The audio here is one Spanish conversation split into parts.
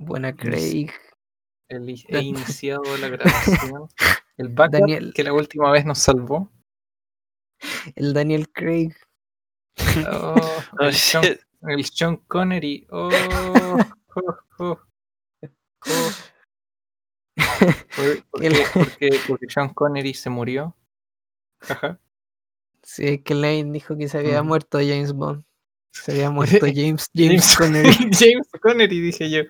Buena Craig. El, he iniciado la grabación. El backup Daniel. que la última vez nos salvó. El Daniel Craig. Oh, Oh, el, shit. el Sean Connery. Oh, oh, oh, oh. ¿Por, qué? Porque, porque Sean Connery se murió. Jaja. Sí, es que Lane dijo que se había Mm. muerto James Bond. Se había muerto James, James James Connery. James Connery, dije yo.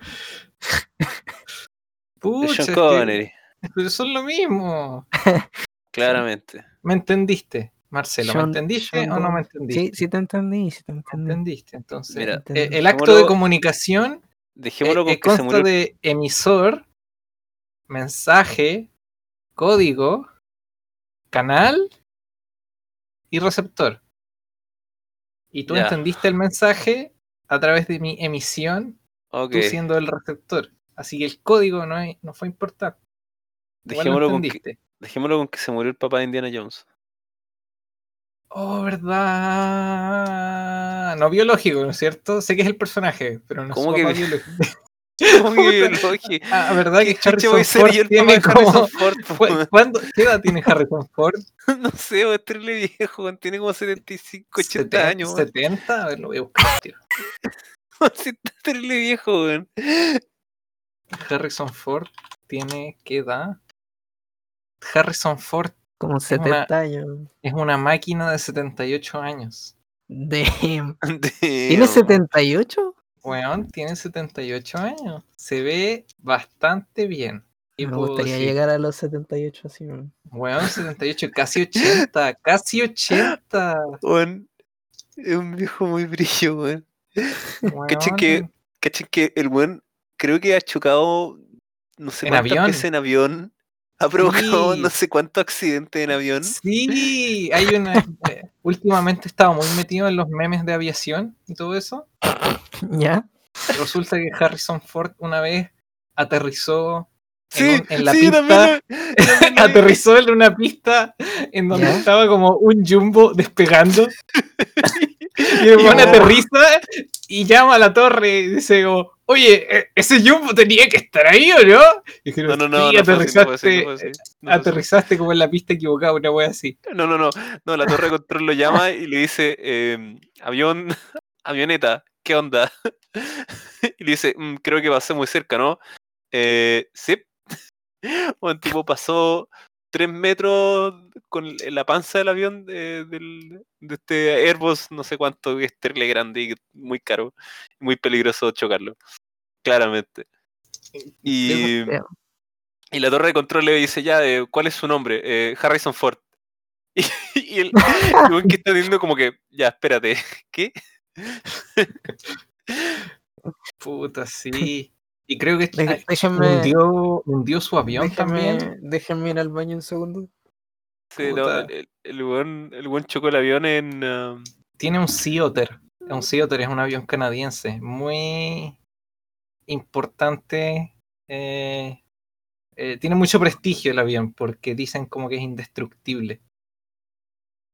Pucha, Sean es que- Connery, pero son lo mismo. claramente. ¿Me entendiste, Marcelo? ¿Me entendiste o no me entendiste? Sí, sí te entendí, sí te ¿Me entendí. entendiste? Entonces, Mira, Entendí. el acto de comunicación Dejémoslo eh, con eh, que se consta murió. de emisor, mensaje, código, canal y receptor. Y tú entendiste el mensaje a través de mi emisión, tú siendo el receptor. Así que el código no, es- no fue importante. Dejémoslo con, que, dejémoslo con que se murió el papá de Indiana Jones. Oh, verdad. No biológico, ¿no es cierto? Sé que es el personaje, pero no es ¿Cómo su que biológico. ¿Cómo que biológico? Ah, ¿verdad que ¿Qué chucha voy a Harrison ser Ford tiene como... Ford? ¿Cuándo? ¿Qué edad tiene Harrison Ford? No sé, es terrible viejo, weón, tiene como 75, 80 ¿Seten- años, weón. 70, a ver, lo voy a buscar. tío. Está terrible viejo, weón. Harrison Ford tiene qué edad? Harrison Ford Como 70 años. es una máquina de 78 años. Damn. ¿Tiene ¿Tiene 78? Weón, tiene 78 años. Se ve bastante bien. ¿Qué Me gustaría decir? llegar a los 78 así. weón. Weón, 78, casi 80, casi 80. Weón, es un viejo muy brillo, weón. Weón. Cachen que, cachen que el weón creo que ha chocado no sé ¿En cuántas avión? veces en avión. Ha provocado Sí. no sé cuántos accidentes en avión. Sí, hay una. eh, últimamente estaba muy metido en los memes de aviación y todo eso. ¿Ya? Resulta que Harrison Ford una vez aterrizó en, Sí, un- en la sí, pista. también aterrizó en una pista en donde ¿Ya? estaba como un jumbo despegando. y el Oh. aterriza y llama a la torre y dice como, oye, ¿e- ese jumbo tenía que estar ahí o no? Y dijeron, No, no, no, aterrizaste, aterrizaste como en la pista equivocada, una wea así. No, no, no, no, la torre de control lo llama y le dice, em, avión, avioneta, ¿qué onda? Y le dice, "Mm, creo que pasé muy cerca, ¿no? Eh, sí. Un tipo pasó tres metros con la panza del avión de, del- de este Airbus, no sé cuánto, que es terrible grande y muy caro, muy peligroso chocarlo, claramente. Y, y la torre de control le dice ya, eh, ¿cuál es su nombre? "Eh, Harrison Ford. Y, y el, el que está diciendo como que, ya, espérate, ¿qué? Puta, sí. Y creo que ay, déjenme, hundió, hundió su avión también. déjenme, ir al baño un segundo. Sí, no, el, el, el weón chocó el avión en... um, Tiene un Sea Otter. Un Sea Otter es un avión canadiense. Muy importante. eh, eh, tiene mucho prestigio el avión porque dicen como que es indestructible.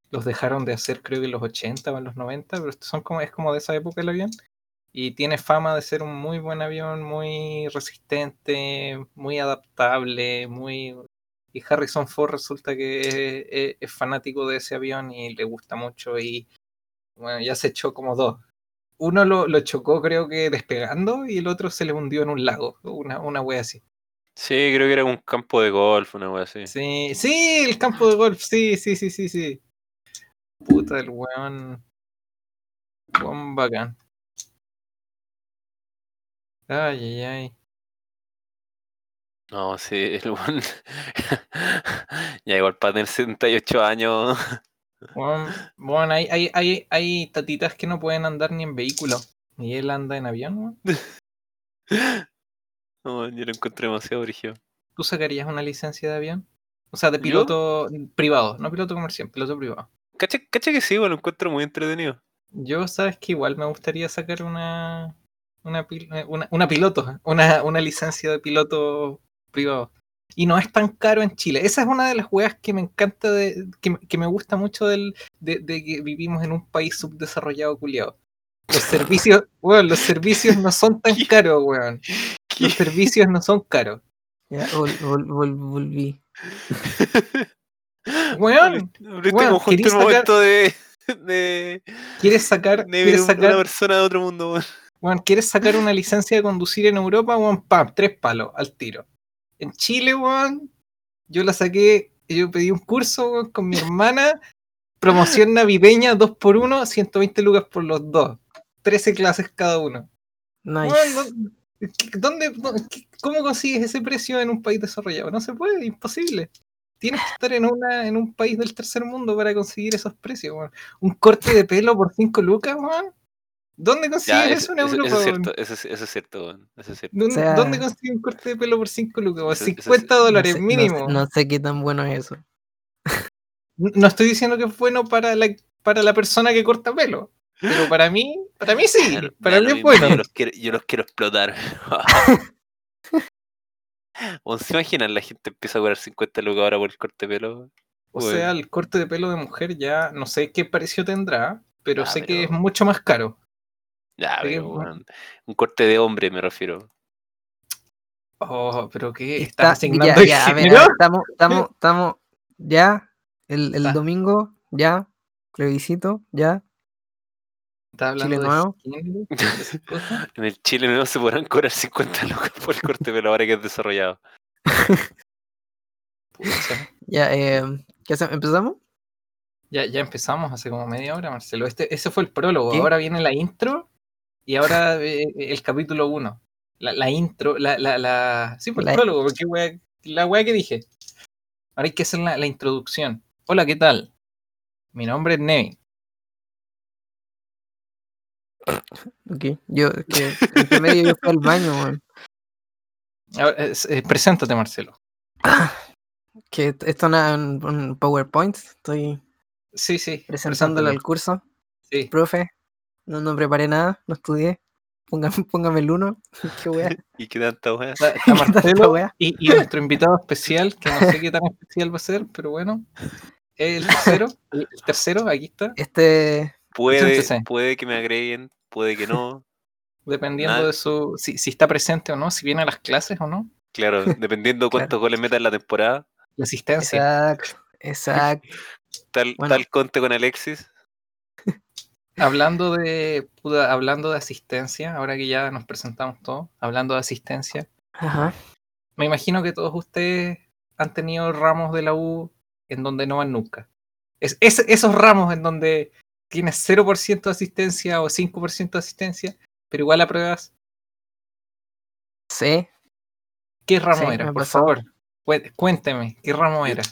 Los dejaron de hacer creo que en los 80 o en los 90, pero son como, es como de esa época el avión. Y tiene fama de ser un muy buen avión, muy resistente, muy adaptable, muy... Y Harrison Ford resulta que es, es- es fanático de ese avión y le gusta mucho y bueno, ya se echó como dos. Uno lo, lo chocó creo que despegando y el otro se le hundió en un lago, una, una wea así. Sí, creo que era un campo de golf, una wea así. Sí, sí, el campo de golf, sí, sí, sí, sí, sí. Puta, el weón. Weón bacán. Ay, ay, ay. No, sí, el weón... ya igual para tener 78 años... Weón, hay, hay, hay, hay tatitas que no pueden andar ni en vehículo. Y él anda en avión, weón. No, yo lo encontré demasiado brígido. ¿Tú sacarías una licencia de avión? O sea, de ¿Yo? piloto privado, no piloto comercial, piloto privado. Cacha, cacha que sí, bueno, lo encuentro muy entretenido. Yo, sabes que igual me gustaría sacar una una, eh, una, una piloto, una, una licencia de piloto privado. Y no es tan caro en Chile. Esa es una de las weas que me encanta, de, que, me- que me gusta mucho del, de, de que vivimos en un país subdesarrollado culiado. Los servicios, weón, los servicios no son tan caros, weón. ¿Qué los servicios no son caros. Ya, vol- vol- vol- volví. Weón, justo sacar- de, de, ¿quieres sacar, de ver quieres una sacar, persona de otro mundo. weón. weón, ¿quieres sacar una licencia de conducir en Europa? Weón, pam, tres palos al tiro. En Chile, weón, yo la saqué, yo pedí un curso weón, con mi hermana, promoción navideña 2x1, 120 lucas por los dos. 13 clases cada uno. Nice. Weón, ¿dó- qué- ¿dónde, dó- qué- ¿Cómo consigues ese precio en un país desarrollado? No se puede, imposible. Tienes que estar en, una, en un país del tercer mundo para conseguir esos precios. Un corte de pelo por 5 lucas, weón. ¿Dónde consigues Ya, eso eso, en Europa, eso es cierto, eso, es- eso es cierto, weón, eso es cierto. ¿Dónde, O sea- dónde consigues un corte de pelo por 5 lucas? weón? Eso- eso es- 50 no dólares no sé, mínimo. No sé, no sé qué tan bueno es eso. No, estoy diciendo que es bueno para la, para la persona que corta pelo. Pero para mí, para mí sí. Para mí es bueno. Yo los quiero, yo los quiero explotar. ¿O se imaginan la gente empieza a cobrar 50 lucas ahora por el corte de pelo? O Bueno. sea, el corte de pelo de mujer ya no sé qué precio tendrá, pero Ah, sé que es mucho más caro. Ya, pero, bueno. un corte de hombre me refiero. Oh, pero ¿qué? Está, ¿Estás asignando ya, ya, a ver, a género? ver, estamos, estamos, estamos, ya, el, el Ah. domingo, ya, plebiscito, ya, ¿Estás hablando Chile de nuevo. En el Chile no se podrán cobrar 50 lucas por el corte de pelo ahora que es desarrollado. Ya, eh, ¿qué hacemos? ¿Empezamos? Ya, ya empezamos hace como media hora, Marcelo. Este, ese fue el prólogo. ¿Qué? Ahora viene la intro y ahora eh, el capítulo 1. La, la intro, la, la, la... Sí, pues el La- prólogo, porque wea- la weá que dije. Ahora hay que hacer la, la introducción. Hola, ¿qué tal? Mi nombre es Nevin. Ok, yo, es que entre medio yo fui al baño, weón. Ahora, es- eh, preséntate, Marcelo. Que esto es una- un, un PowerPoint, estoy Sí, sí. presentándole al curso. Sí. Profe, no, no preparé nada, no estudié. Póngame, póngame el uno. Qué wea. ¿Y qué tanta weá? Está, está ¿Qué tal esta Marcelo wea? y, y nuestro invitado especial, que no sé qué tan especial va a ser, pero bueno. El tercero, el tercero, aquí está. Este, Puede, puede que me agreguen, puede que no. Dependiendo Nada. de su. Si, si está presente o no, si viene a las clases o no. Claro, dependiendo cuántos goles meta en la temporada. La asistencia. exacto, exacto. Tal, Bueno. tal conte con Alexis. Hablando de. puta, hablando de asistencia, ahora que ya nos presentamos todos, hablando de asistencia, Ajá. me imagino que todos ustedes han tenido ramos de la U en donde no van nunca. Es, es- esos ramos en donde tienes 0% de asistencia o 5% de asistencia, pero igual apruebas. Sí. ¿Qué ramo Sí, era? Por favor, cué- cuénteme, ¿qué ramo era?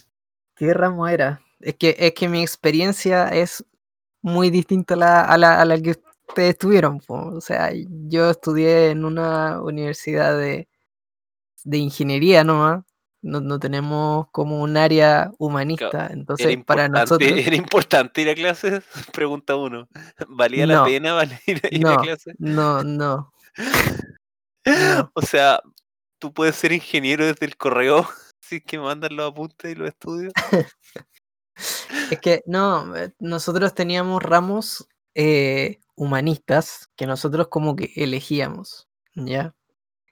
¿Qué ramo era? Es que, es que mi experiencia es muy distinta a la, a la, a la que ustedes tuvieron. po. O sea, yo estudié en una universidad de, de ingeniería nomás. No, no tenemos como un área humanista. Entonces, para nosotros. ¿Era importante ir a clases? Pregunta uno. ¿Valía la No. pena vale- ir, a- ir a No. clases? No, no. no. O sea, tú puedes ser ingeniero desde el correo si que mandan los apuntes y los estudios. Es que no, eh, nosotros teníamos ramos eh, humanistas que nosotros como que elegíamos, ¿ya?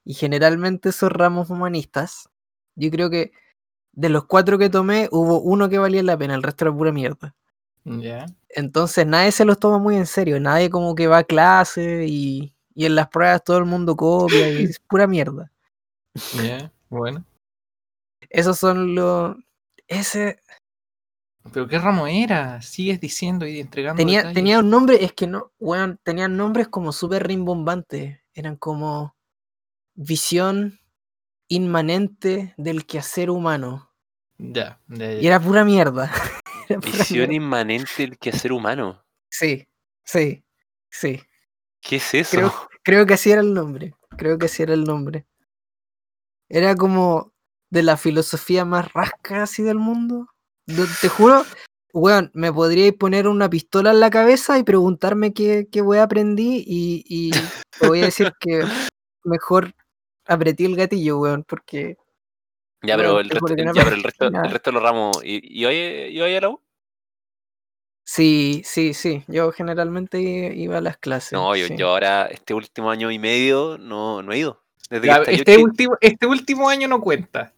Y generalmente esos ramos humanistas, yo creo que de los cuatro que tomé, hubo uno que valía la pena, el resto era pura mierda. Entonces nadie se los toma muy en serio, nadie como que va a clase y, y en las pruebas todo el mundo copia y es pura mierda. Ya, bueno. Esos son los... Ese, ¿Pero qué ramo era? Sigues diciendo y entregando Tenía, detalles. tenía un nombre, es que no, weón, tenían nombres como súper rimbombantes. Eran como visión inmanente del quehacer humano. Ya, ya, ya. Y era pura mierda. Era pura Visión mierda. inmanente del quehacer humano. Sí, sí, sí. ¿Qué es eso? Creo- Creo que así era el nombre. Creo que así era el nombre. Era como de la filosofía más rasca así del mundo. Do- Te juro, weón, me podríais poner una pistola en la cabeza y preguntarme qué, qué weá aprendí y, y te voy a decir que mejor apreté el gatillo, weón, porque Ya, pero No, el resto, no ya, pero el resto, ya. el resto de los ramos. ¿Y, y hoy, y hoy a la U? sí, sí, sí, yo generalmente i- iba a las clases. No, yo, sí. yo ahora, este último año y medio, no, no he ido. Desde Ya, que estalló este, último, este último año no cuenta.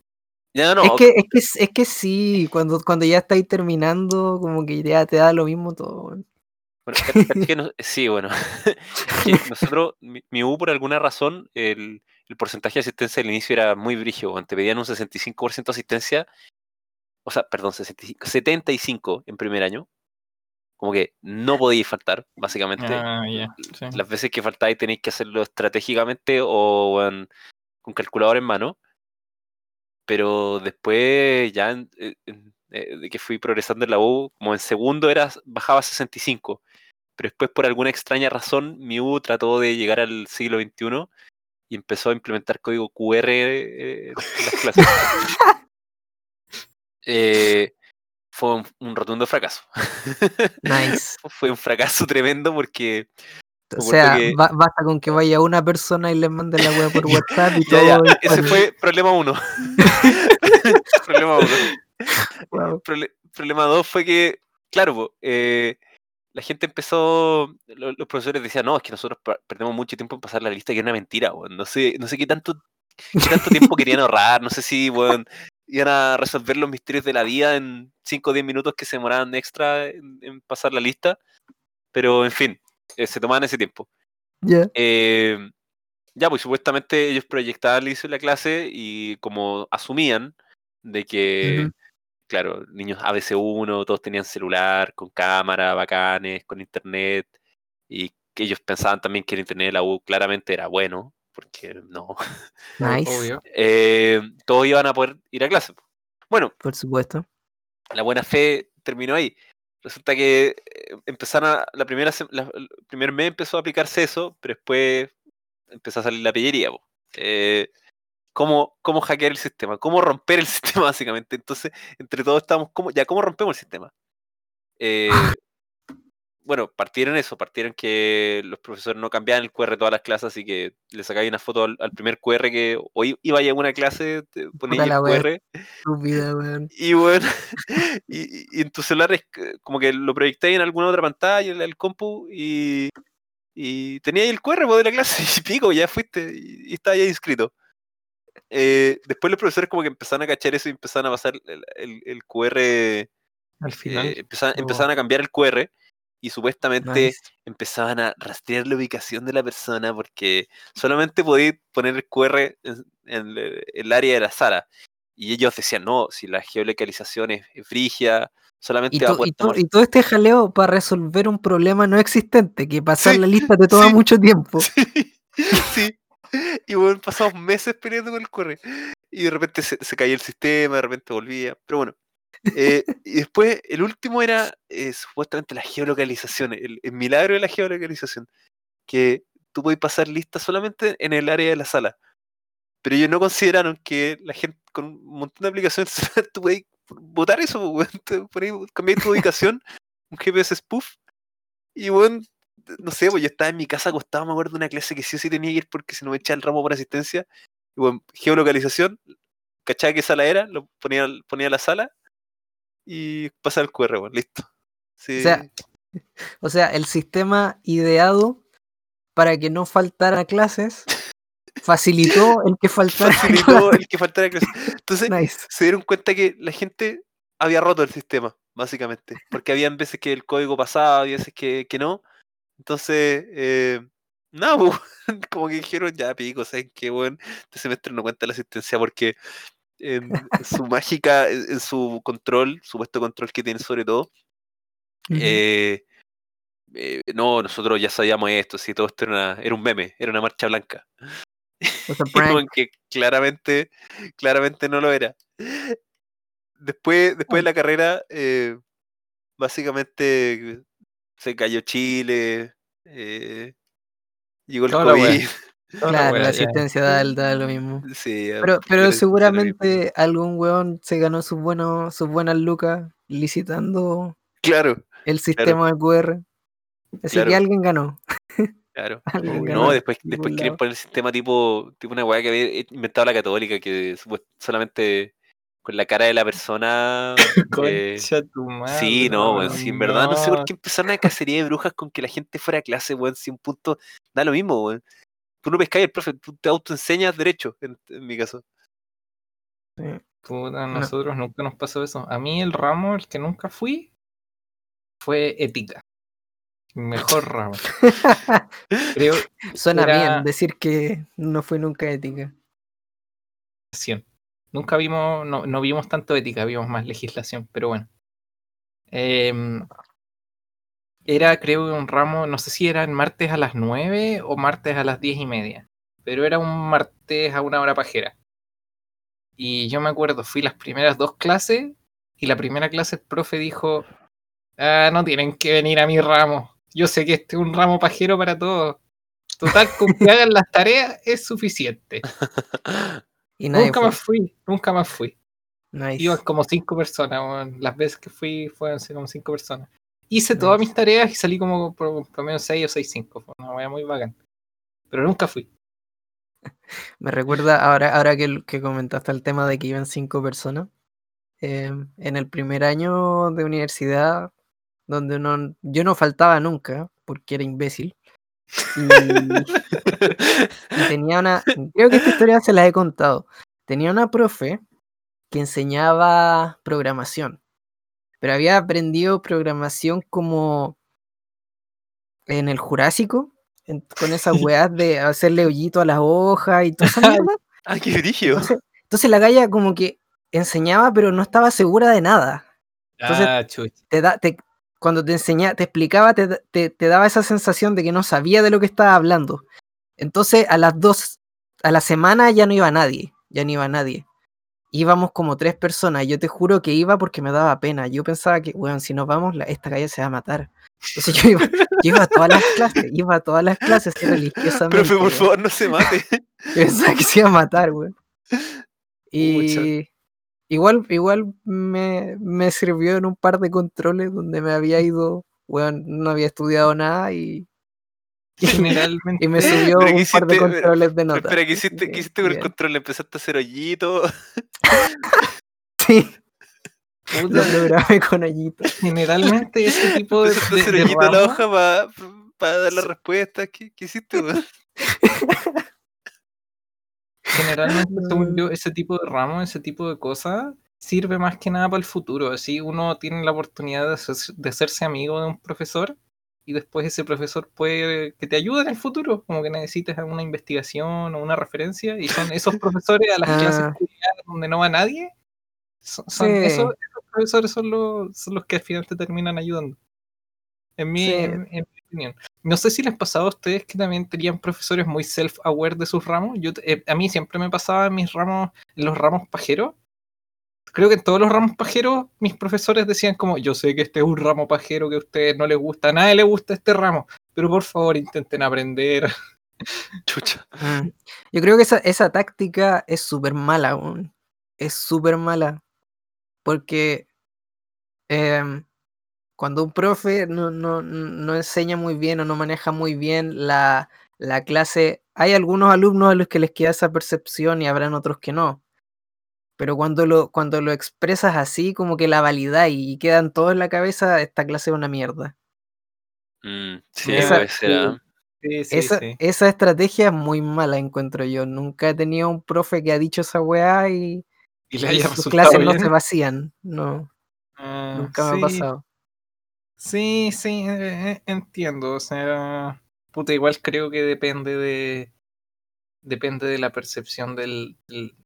Ya, no, es, que, es, que, es que sí, cuando, cuando ya estáis terminando, como que ya te da lo mismo todo. Bueno, que no- sí, bueno. nosotros, mi, mi U por alguna razón, el, el porcentaje de asistencia al inicio era muy brígido. Te pedían un 65% de asistencia, o sea, perdón, 65, 75 en primer año. Como que no podíais faltar, básicamente. Ah, ya. sí. Las veces que faltáis tenéis que hacerlo estratégicamente o weón, con calculador en mano. Pero después, ya en- en- en- eh, de que fui progresando en la U, como en segundo era, bajaba a 65. Pero después, por alguna extraña razón, mi U trató de llegar al siglo XXI y empezó a implementar código QR eh, en las clases. Eh, fue un, un rotundo fracaso. Nice. fue un fracaso tremendo porque O sea, que- basta con que vaya una persona y le mande la web por WhatsApp y Ya, ya, todo. es ese fue problema uno. problema uno. Wow. Problema dos fue que, claro, eh, la gente empezó, lo- los profesores decían, no, es que nosotros perdemos mucho tiempo en pasar la lista, que era una mentira, weón. No sé, no sé qué tanto, qué tanto tiempo querían ahorrar, no sé si, weón, iban a resolver los misterios de la vida en 5 o 10 minutos que se demoraban extra en, en pasar la lista, pero en fin, eh, se tomaban ese tiempo. Ya. Eh, ya, pues supuestamente ellos proyectaban el inicio de la clase y como asumían de que. Claro, niños ABC1, todos tenían celular, con cámara, bacanes, con internet, y que ellos pensaban también que el internet de la U claramente era bueno, porque no, Nice. Obvio. eh, todos iban a poder ir a clase. Bueno, Por supuesto. la buena fe terminó ahí. Resulta que eh, empezaron a, la primera sem- la- el primer mes empezó a aplicarse eso, pero después empezó a salir la pillería. Eh, ¿cómo, ¿Cómo hackear el sistema? ¿Cómo romper el sistema, básicamente? Entonces, entre todos estamos, ¿cómo, ya, ¿cómo rompemos el sistema? Eh, bueno, partieron eso, partieron que los profesores no cambiaban el QR todas las clases, así que le sacáis una foto al, al primer QR que hoy iba a una clase, ponéis el. QR weón. y bueno, y, y- en tu celular es como que lo proyectáis en alguna otra pantalla, en el compu, y, y teníais el QR po, de la clase, y pico, ya fuiste, y, y estabas ya inscrito. Eh, después los profesores como que empezaron a cachar eso y empezaron a pasar el, el- el QR, eh, Al final. empezaban, oh. empezaban a cambiar el QR, y supuestamente Nice. empezaban a rastrear la ubicación de la persona porque solamente podéis poner el QR en, en el, el área de la sala. Y ellos decían, no, si la geolocalización es, es frigia, solamente Y, va a y, y todo este jaleo para resolver un problema no existente, que pasar Sí, la lista te toma sí. mucho tiempo. sí. Y bueno, pasamos meses peleando con el QR. Y de repente se, se caía el sistema, de repente volvía. Pero bueno. Eh, y después, el último era eh, supuestamente la geolocalización, el, el milagro de la geolocalización. Que tú podés pasar lista solamente en el área de la sala. Pero ellos no consideraron que la gente con un montón de aplicaciones tú podés votar eso, po, weón. Te ponés- cambiar tu ubicación, un GPS spoof, y bueno, no sé, pues yo estaba en mi casa acostado, me acuerdo de una clase que sí o sí tenía que ir porque si no me echaba el ramo por asistencia. Y bueno, geolocalización, cachaba qué sala era, lo ponía, ponía la sala y pasaba el QR, bueno, listo. Sí, O sea, O sea, el sistema ideado para que no faltara clases facilitó el que faltara. facilitó clases. el que faltara clase. Entonces, Nice. se dieron cuenta que la gente había roto el sistema, básicamente. Porque habían veces que el código pasaba, había veces que, que no. Entonces, eh, nada, pues, como que dijeron, ya pico, ¿saben qué, weón? Este semestre no cuenta la asistencia porque en, en su mágica, en, en su control, supuesto control que tiene sobre todo, eh, eh, no, nosotros ya sabíamos esto, si todo esto era, una- era un meme, era una marcha blanca. Que claramente, claramente no lo era. Después, después de la carrera, eh, básicamente se cayó Chile, eh, llegó el Toda. COVID. La Claro, wea, la asistencia da, da lo mismo. Sí, Pero, pero seguramente algún weón se ganó sus, buenos, sus buenas lucas licitando Claro, el sistema de QR. Así Claro. que alguien ganó. claro. Alguien Obvio. ganó. No, después, después quieren lado. poner el sistema tipo, tipo una weá que había inventado la católica, que solamente con la cara de la persona. eh, tu madre. Sí, no, weón, sí, en verdad no sé por qué empezaron una cacería de brujas con que la gente fuera a clase, weón, si un punto da lo mismo, weón. tú no pescáis el profe, tú te autoenseñas derecho, en, en mi caso. Puta, a nosotros nunca nos pasó eso. A mí el ramo, el que nunca fui, fue ética. Mejor ramo. Creo Suena Era- bien decir que no fue nunca ética. Nunca vimos, no, no vimos tanto ética, vimos más legislación, pero bueno. Em, era, creo, un ramo, no sé si era el martes a las 9 o martes a las 10 y media, pero era un martes a una hora pajera. Y yo me acuerdo, fui las primeras dos clases y la primera clase el profe dijo, ah, no tienen que venir a mi ramo. Yo sé que este es un ramo pajero para todos. Total, con que hagan las tareas es suficiente. Y Nunca fue. más fui, nunca más fui. Nice. Iban como cinco personas, las veces que fui fueron como cinco personas. Hice Nice. todas mis tareas y salí como por promedio 6 o 6, 5. Fue una wea muy bacán. Pero nunca fui. Me recuerda ahora, ahora que, que comentaste el tema de que iban cinco personas. eh, en el primer año de universidad, donde uno, yo no faltaba nunca, porque era imbécil. Y, y tenía una, creo que esta historia se la he contado. Tenía una profe que enseñaba programación, pero había aprendido programación como en el Jurásico, en- con esas weas de hacerle hoyito a las hojas y esa mierda. ah, qué brillo. Entonces, entonces la galla como que enseñaba, pero no estaba segura de nada. Entonces- ah. Te da, te, cuando te enseñaba, te explicaba, te, te- te daba esa sensación de que no sabía de lo que estaba hablando. Entonces a las dos, a la semana ya no iba nadie, ya no iba nadie. Íbamos como tres personas, yo te juro que iba porque me daba pena. Yo pensaba que, bueno, si nos vamos, la- esta galla se va a matar. Entonces yo iba, yo iba a todas las clases, iba a todas las clases religiosamente. Profe, por favor, no se mate. Yo Pensaba que se iba a matar, güey. Y igual, igual me, me sirvió en un par de controles donde me había ido, weón, no había estudiado nada y, y, Generalmente. y me subió Pero un ¿qué par de controles de Pero notas. espera, ¿qué hiciste, qué que hiciste con el control? ¿Empezaste a hacer hoyitos? Sí, lo puta, programé con hoyitos. Generalmente ese tipo de, ¿Empezaste a hacer de hoyito a la hoja para dar la respuesta? ¿Qué, qué hiciste, weón? Generalmente, según yo, ese tipo de ramos, ese tipo de cosas, sirve más que nada para el futuro. Así uno tiene la oportunidad de, hacerse- de hacerse amigo de un profesor y después ese profesor puede que te ayude en el futuro, como que necesites una investigación o una referencia, y son esos profesores a las clases Ah. culiadas donde no va nadie. Son, son Sí. esos, esos profesores son los, son los que al final te terminan ayudando. En mi, Sí. en- en mi opinión. No sé si les pasaba a ustedes que también tenían profesores muy self-aware de sus ramos. Yo, eh, a mí siempre me pasaba en mis ramos, en los ramos pajeros. Creo que en todos los ramos pajeros, mis profesores decían como, yo sé que este es un ramo pajero que a ustedes no les gusta, a nadie le gusta este ramo, pero por favor intenten aprender. Chucha. Mm. Yo creo que esa, esa táctica es súper mala, weón. Es súper mala. Porque em, cuando un profe no, no, no enseña muy bien o no maneja muy bien la, la clase, hay algunos alumnos a los que les queda esa percepción y habrán otros que no. Pero cuando lo, cuando lo expresas así, como que la validad y quedan todos en la cabeza, esta clase es una mierda. Mm, sí, Esa- puede ser, ¿ah? Sí, sí, esa, sí. esa estrategia es muy mala, encuentro yo. Nunca he tenido un profe que ha dicho esa weá y, Y y sus clases no se vacían. No, Ah, nunca me ha pasado. Sí, sí, eh, eh, entiendo. O sea, puta, igual creo que depende de. Depende de la percepción del. del-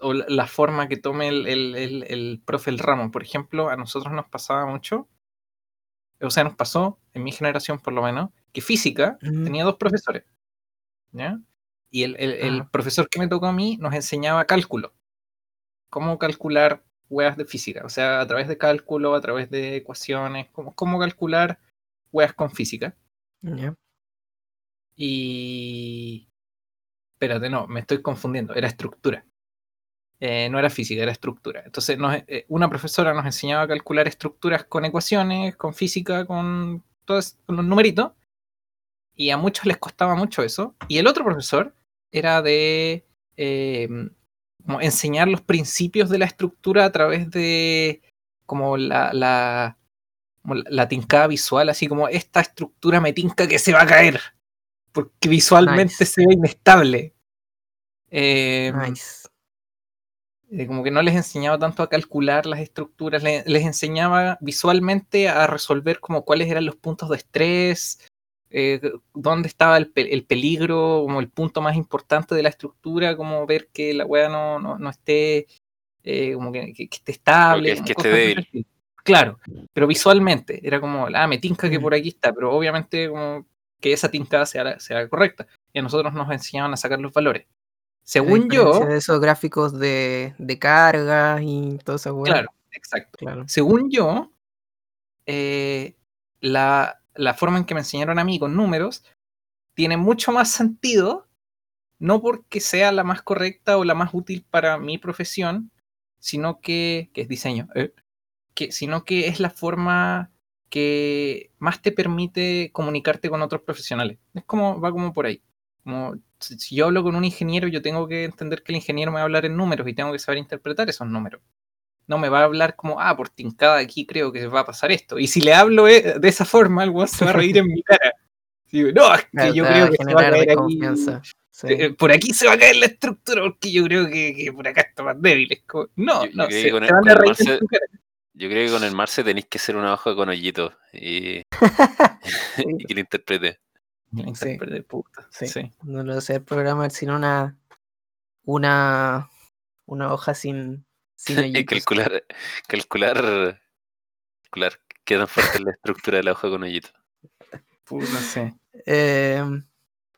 o la, la forma que tome el, el, el, el profe el ramo. Por ejemplo, a nosotros nos pasaba mucho. O sea, nos pasó, en mi generación por lo menos, que física tenía dos profesores. ¿Ya? Y el, el- el profesor que me tocó a mí nos enseñaba cálculo. Cómo calcular weas de física. O sea, a través de cálculo, a través de ecuaciones, cómo, cómo calcular weas con física. Y. Espérate, no, me estoy confundiendo. Era estructura. Eh, no era física, era estructura. Entonces, nos- eh, una profesora nos enseñaba a calcular estructuras con ecuaciones, con física, con, todos, con los numeritos. Y a muchos les costaba mucho eso. Y el otro profesor era de eh, como enseñar los principios de la estructura a través de como la, la, como la, tincada visual, así como esta estructura me tinca que se va a caer. porque visualmente Nice. se ve inestable. Eh, Nice. eh, como que no les enseñaba tanto a calcular las estructuras, le- les enseñaba visualmente a resolver como cuáles eran los puntos de estrés, eh, dónde estaba el, pe- el peligro, como el punto más importante de la estructura, como ver que la weá no, no, no esté eh, como que, que- que esté estable. que esté débil. Claro, pero visualmente era como, ah, me tinca que por aquí está, pero obviamente como que esa tincada sea, la- sea correcta. Y a nosotros nos enseñaban a sacar los valores. Según yo, de esos gráficos de, de carga y toda esa weá. claro, exacto. Claro. Según yo, eh, la, la forma en que me enseñaron a mí con números tiene mucho más sentido, no porque sea la más correcta o la más útil para mi profesión, sino que, que es diseño, eh, que, sino que es la forma que más te permite comunicarte con otros profesionales. Es como, va como por ahí. Como, si, yo hablo con un ingeniero, yo tengo que entender que el ingeniero me va a hablar en números y tengo que saber interpretar esos números. No me va a hablar como, ah, por tincada aquí creo que va a pasar esto. Y si le hablo eh, de esa forma, el weón se va a reír en mi cara. Digo, no, es que Claro, yo creo que se va a generar caer aquí. desconfianza. Sí. eh, por aquí se va a caer la estructura porque yo creo que, que por acá está más débil. Es como, no, Yo- yo no, se, que con se el- van a el reír en Marce- tu cara. Yo creo que con el Marce tenéis que ser una hoja con hoyitos y, y que lo interprete. La intérprete, puta, Sí. sí. No lo sé programar, sino una, una, una hoja sin, sin calcular, calcular, calcular qué tan fuerte es la estructura de la hoja con hoyitos. Puta, sí. Eh,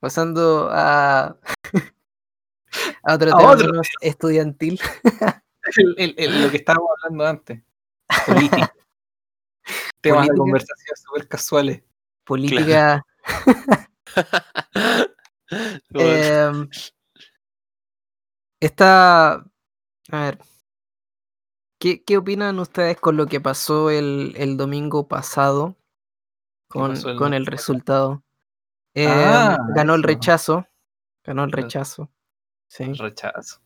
pasando a, a otro A tema otro menos estudiantil. El- el- el- lo que estábamos hablando antes. Política. Temas de conversación súper casuales. Política. Bueno, em, está. A ver. ¿Qué, qué opinan ustedes con lo que pasó el, el domingo pasado? Con, el con el resultado. Em, Ah, ganó el rechazo. Ganó el El- rechazo. Sí, Rechazo.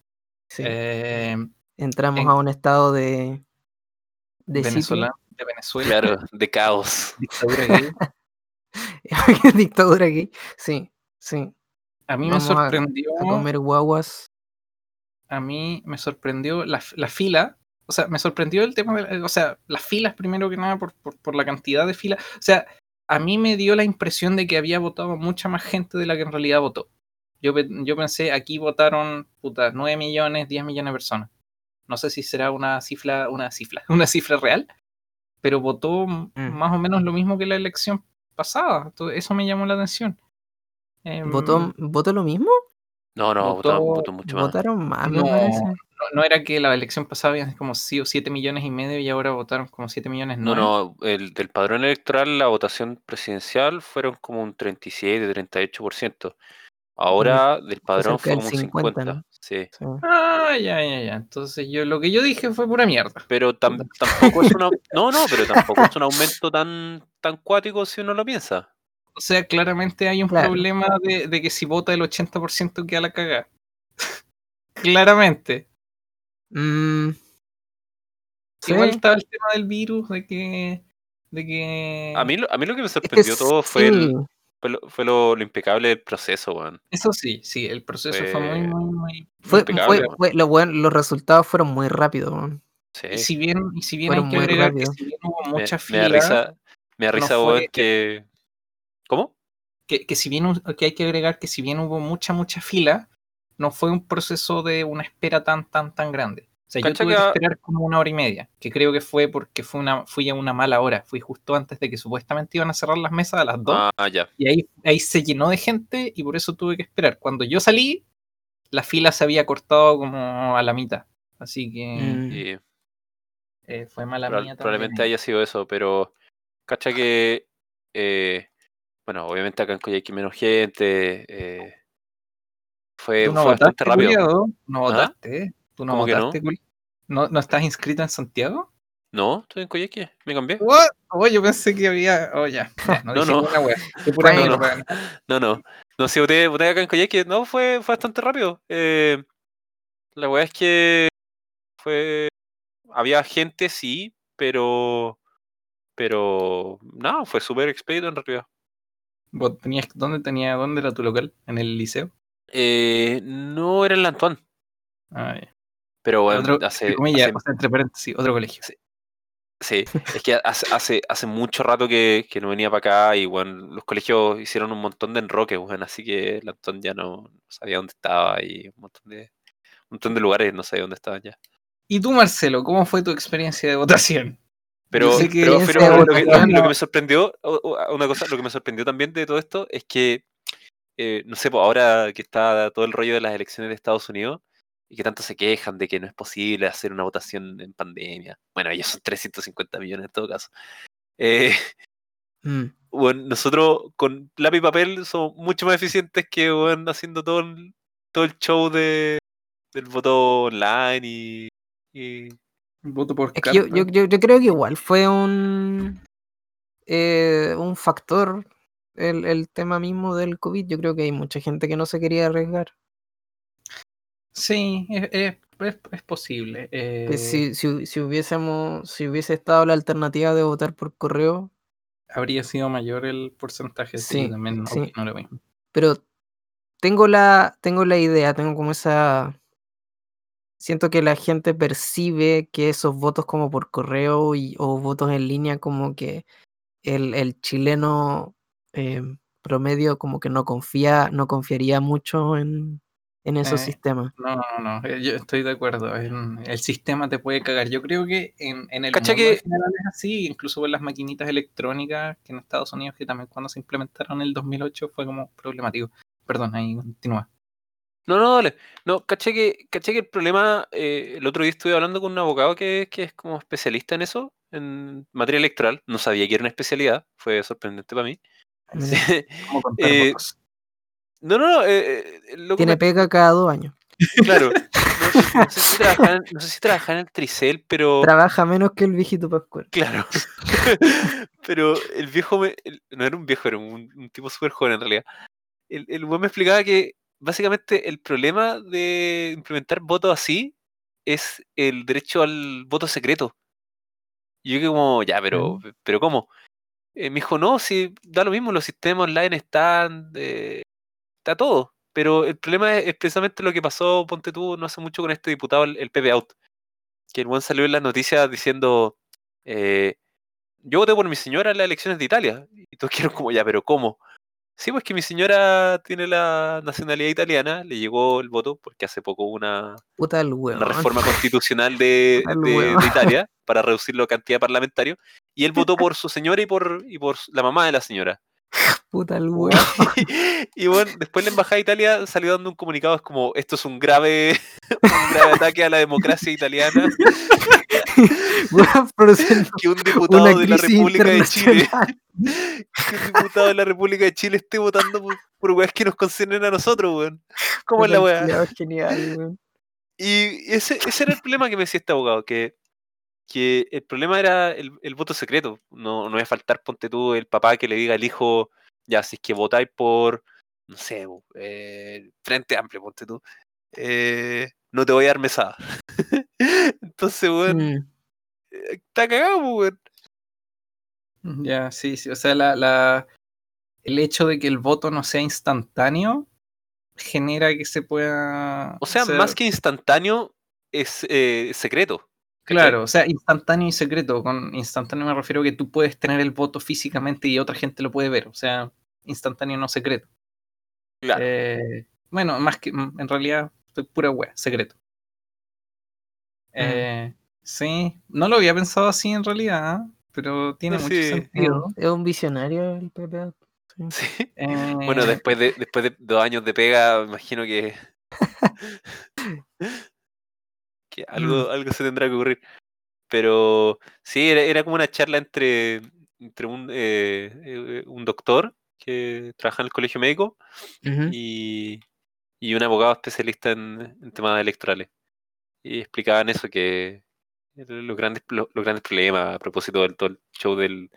sí. Eh, Entramos en- a un estado de. de sitio. Venezuela, de Venezuela. claro, de caos. Dictadura gay. Dictadura aquí. Sí, sí. A mí Vamos me a- sorprendió. A comer guaguas. a mí me sorprendió la, la fila. O sea, me sorprendió el tema de, la- o sea, las filas primero que nada por, por, por la cantidad de filas. O sea, a mí me dio la impresión de que había votado mucha más gente de la que en realidad votó. Yo, yo pensé, aquí votaron, puta, 9 millones, 10 millones de personas. No sé si será una cifra, una cifra, una cifra real, pero votó Mm. más o menos lo mismo que la elección pasada. Entonces, eso me llamó la atención. Em, ¿Votó, ¿Votó lo mismo? No, no, Votó- votó, votó mucho más. Votaron más, me No, parece. No, no era que la elección pasada habían como 7 millones y medio y ahora votaron como 7 millones No, no, el del padrón electoral, la votación presidencial fueron como un 37, 38%. Ahora del padrón fue como un 50, 50. ¿no? Sí. Sí. Ah, ya, ya, ya. Entonces yo lo que yo dije fue pura mierda. Pero tam- tampoco es una no, no, pero tampoco es un aumento tan tan cuático si uno lo piensa. O sea, claramente hay un Claro. problema de, de que si vota el 80% queda la cagada. claramente. Mm, sí, Igual estaba el tema del virus, de que. De que. A mí lo, a mí lo que me es que sorprendió todo fue, el- fue, lo, fue lo- lo impecable del proceso, weón. Eso sí, sí, el proceso fue, muy, Fue- muy, muy. fue, impecable, fue- fue- lo bueno, los resultados fueron muy rápidos. weón. Sí. Y si bien, y si bien hay que muy agregar que si bien hubo Me, mucha me fila. da risa, me da no weón, que ¿Cómo? que, que si bien que hay que agregar que si bien hubo mucha, mucha fila, no fue un proceso de una espera tan, tan, tan grande. O sea, yo tuve que esperar como una hora y media, que creo que fue porque fue una, fui a una mala hora. Fui justo antes de que supuestamente iban a cerrar las mesas a las 2 Ah, ya. y ahí, ahí se llenó de gente y por eso tuve que esperar. Cuando yo salí, la fila se había cortado como a la mitad. Así que Mm, eh, fue mala mía probablemente también. haya sido eso, pero cacha que eh, bueno, obviamente acá en Coyhaique hay menos gente. eh, fue, ¿Tú no fue bastante rápido. No ¿Ah? votaste. ¿Tú no ¿Cómo que no? votaste, ¿No, ¿No estás inscrito en Santiago? No, estoy en Coyhaique, me cambié. What? Oh, yo pensé que había. Oh, ya. ya, no, No, no. wea. Pura mierda, weón. No, no. No, si voté, voté acá en Coyhaique, no, fue, fue bastante rápido. Eh, la weá es que fue. Había gente, sí, pero. Pero. No, fue súper expedito en realidad. ¿Vos tenías, ¿Dónde tenía, dónde era tu local? ¿En el liceo? Eh, no era el Antoine, Ah, ya. pero bueno, Otro, hace, entre comillas, hace- o sea, entre paréntesis, otro colegio. Sí. Sí, es que hace, hace, hace mucho rato que, que no venía para acá y bueno, los colegios hicieron un montón de enroques, bueno, así que el Antón ya no, no sabía dónde estaba y un montón de, un montón de lugares no sabía dónde estaban ya. ¿Y tú, Marcelo, cómo fue tu experiencia de votación? Pero, sé que pero, ese pero lo, que, lo- me sorprendió, una cosa, lo que me sorprendió también de todo esto es que, eh, no sé, pues ahora que está todo el rollo de las elecciones de Estados Unidos y que tanto se quejan de que no es posible hacer una votación en pandemia. Bueno, ellos son 350 millones en todo caso. Eh, Mm. bueno, nosotros con lápiz y papel somos mucho más eficientes que bueno, haciendo todo el, todo el show de, del voto online y, y Voto por Es carta. yo, yo creo que igual fue un, eh, un factor el, el tema mismo del COVID. Yo creo que hay mucha gente que no se quería arriesgar. Sí, es, es- es- es posible. Eh, si, si, si hubiésemos, si hubiese estado la alternativa de votar por correo, Habría sido mayor el porcentaje, sí, Sí, también sí. opino lo mismo. pero tengo la, tengo la idea, tengo como esa. Siento que la gente percibe que esos votos como por correo y, o votos en línea, como que el, el chileno eh, promedio como que no confía, no confiaría mucho en, en esos Eh, sistemas. No, no, no, eh, yo estoy de acuerdo. el sistema te puede cagar. Yo creo que en, en el mundo que- en general es así, incluso con las maquinitas electrónicas que en Estados Unidos, que también cuando se implementaron en el 2008 fue como problemático. Perdón, ahí continúa. No, no, dale. No, caché que, caché que el problema, eh, el otro día estuve hablando con un abogado que, que es como especialista en eso, en materia electoral. No sabía que era una especialidad, fue sorprendente para mí. Mira, ¿Cómo contar Eh? No, no, no, eh, eh, lo que Tiene me- pega cada dos años. claro. No, no sé si trabajar en, no sé si trabajar en el Tricel, pero Trabaja menos que el viejito Pascual. claro. pero el viejo, me- el- no era un viejo, era un, un tipo súper joven en realidad. El, el weón me explicaba que básicamente el problema de implementar votos así es el derecho al voto secreto. Y yo que como, ya, pero, pero ¿cómo? Eh, me dijo, no, si da lo mismo, los sistemas online están, eh, está todo. Pero el problema es, es precisamente lo que pasó, ponte tú, no hace mucho con este diputado, el, el Out. Que el buen salió en las noticias diciendo, eh, yo voté por mi señora en las elecciones de Italia. Y todos quieren como, ya, pero ¿cómo? Sí, pues que mi señora tiene la nacionalidad italiana, le llegó el voto porque hace poco hubo una, Puta el una reforma constitucional de. Italia para reducir la cantidad de parlamentarios. Y él votó por su señora y por, y por la mamá de la señora. Puta el hueón. y bueno, después la embajada de Italia salió dando un comunicado, es como, esto es un grave, un grave ataque a la democracia italiana, Weón, que un diputado una de la República de Chile, que un diputado de la República de Chile esté votando por, por weas que nos conciernen a nosotros, weón. ¿Cómo es la wea? Genial, weón. Y ese, ese era el problema que me decía este abogado, que, que el problema era el, el voto secreto. No, no iba a faltar, ponte tú, el papá que le diga al hijo, ya, si es que votáis por, no sé, eh, Frente Amplio, ponte tú, eh, no te voy a dar mesada. Entonces, weón, Mm, está cagado, weón. Ya, sí, sí. O sea, la, la, el hecho de que el voto no sea instantáneo genera que se pueda. O sea, más que instantáneo, es eh, secreto. Claro, o sea, instantáneo y secreto. Con instantáneo me refiero a que tú puedes tener el voto físicamente y otra gente lo puede ver. O sea, instantáneo no secreto. Claro. Eh, bueno, más que en realidad, estoy pura wea, secreto. Eh, sí, no lo había pensado así en realidad, ¿ah? pero tiene mucho sentido. es un visionario el Pepe. Sí. Sí. Eh, Bueno, después de, después de dos años de pega, me imagino que, que algo, algo se tendrá que ocurrir. Pero sí, era, era como una charla entre, entre un, eh, eh, un doctor que trabaja en el colegio médico y, y un abogado especialista en, en temas electorales. Y explicaban eso, que los grandes, lo- los, grandes problemas a propósito del todo el show del,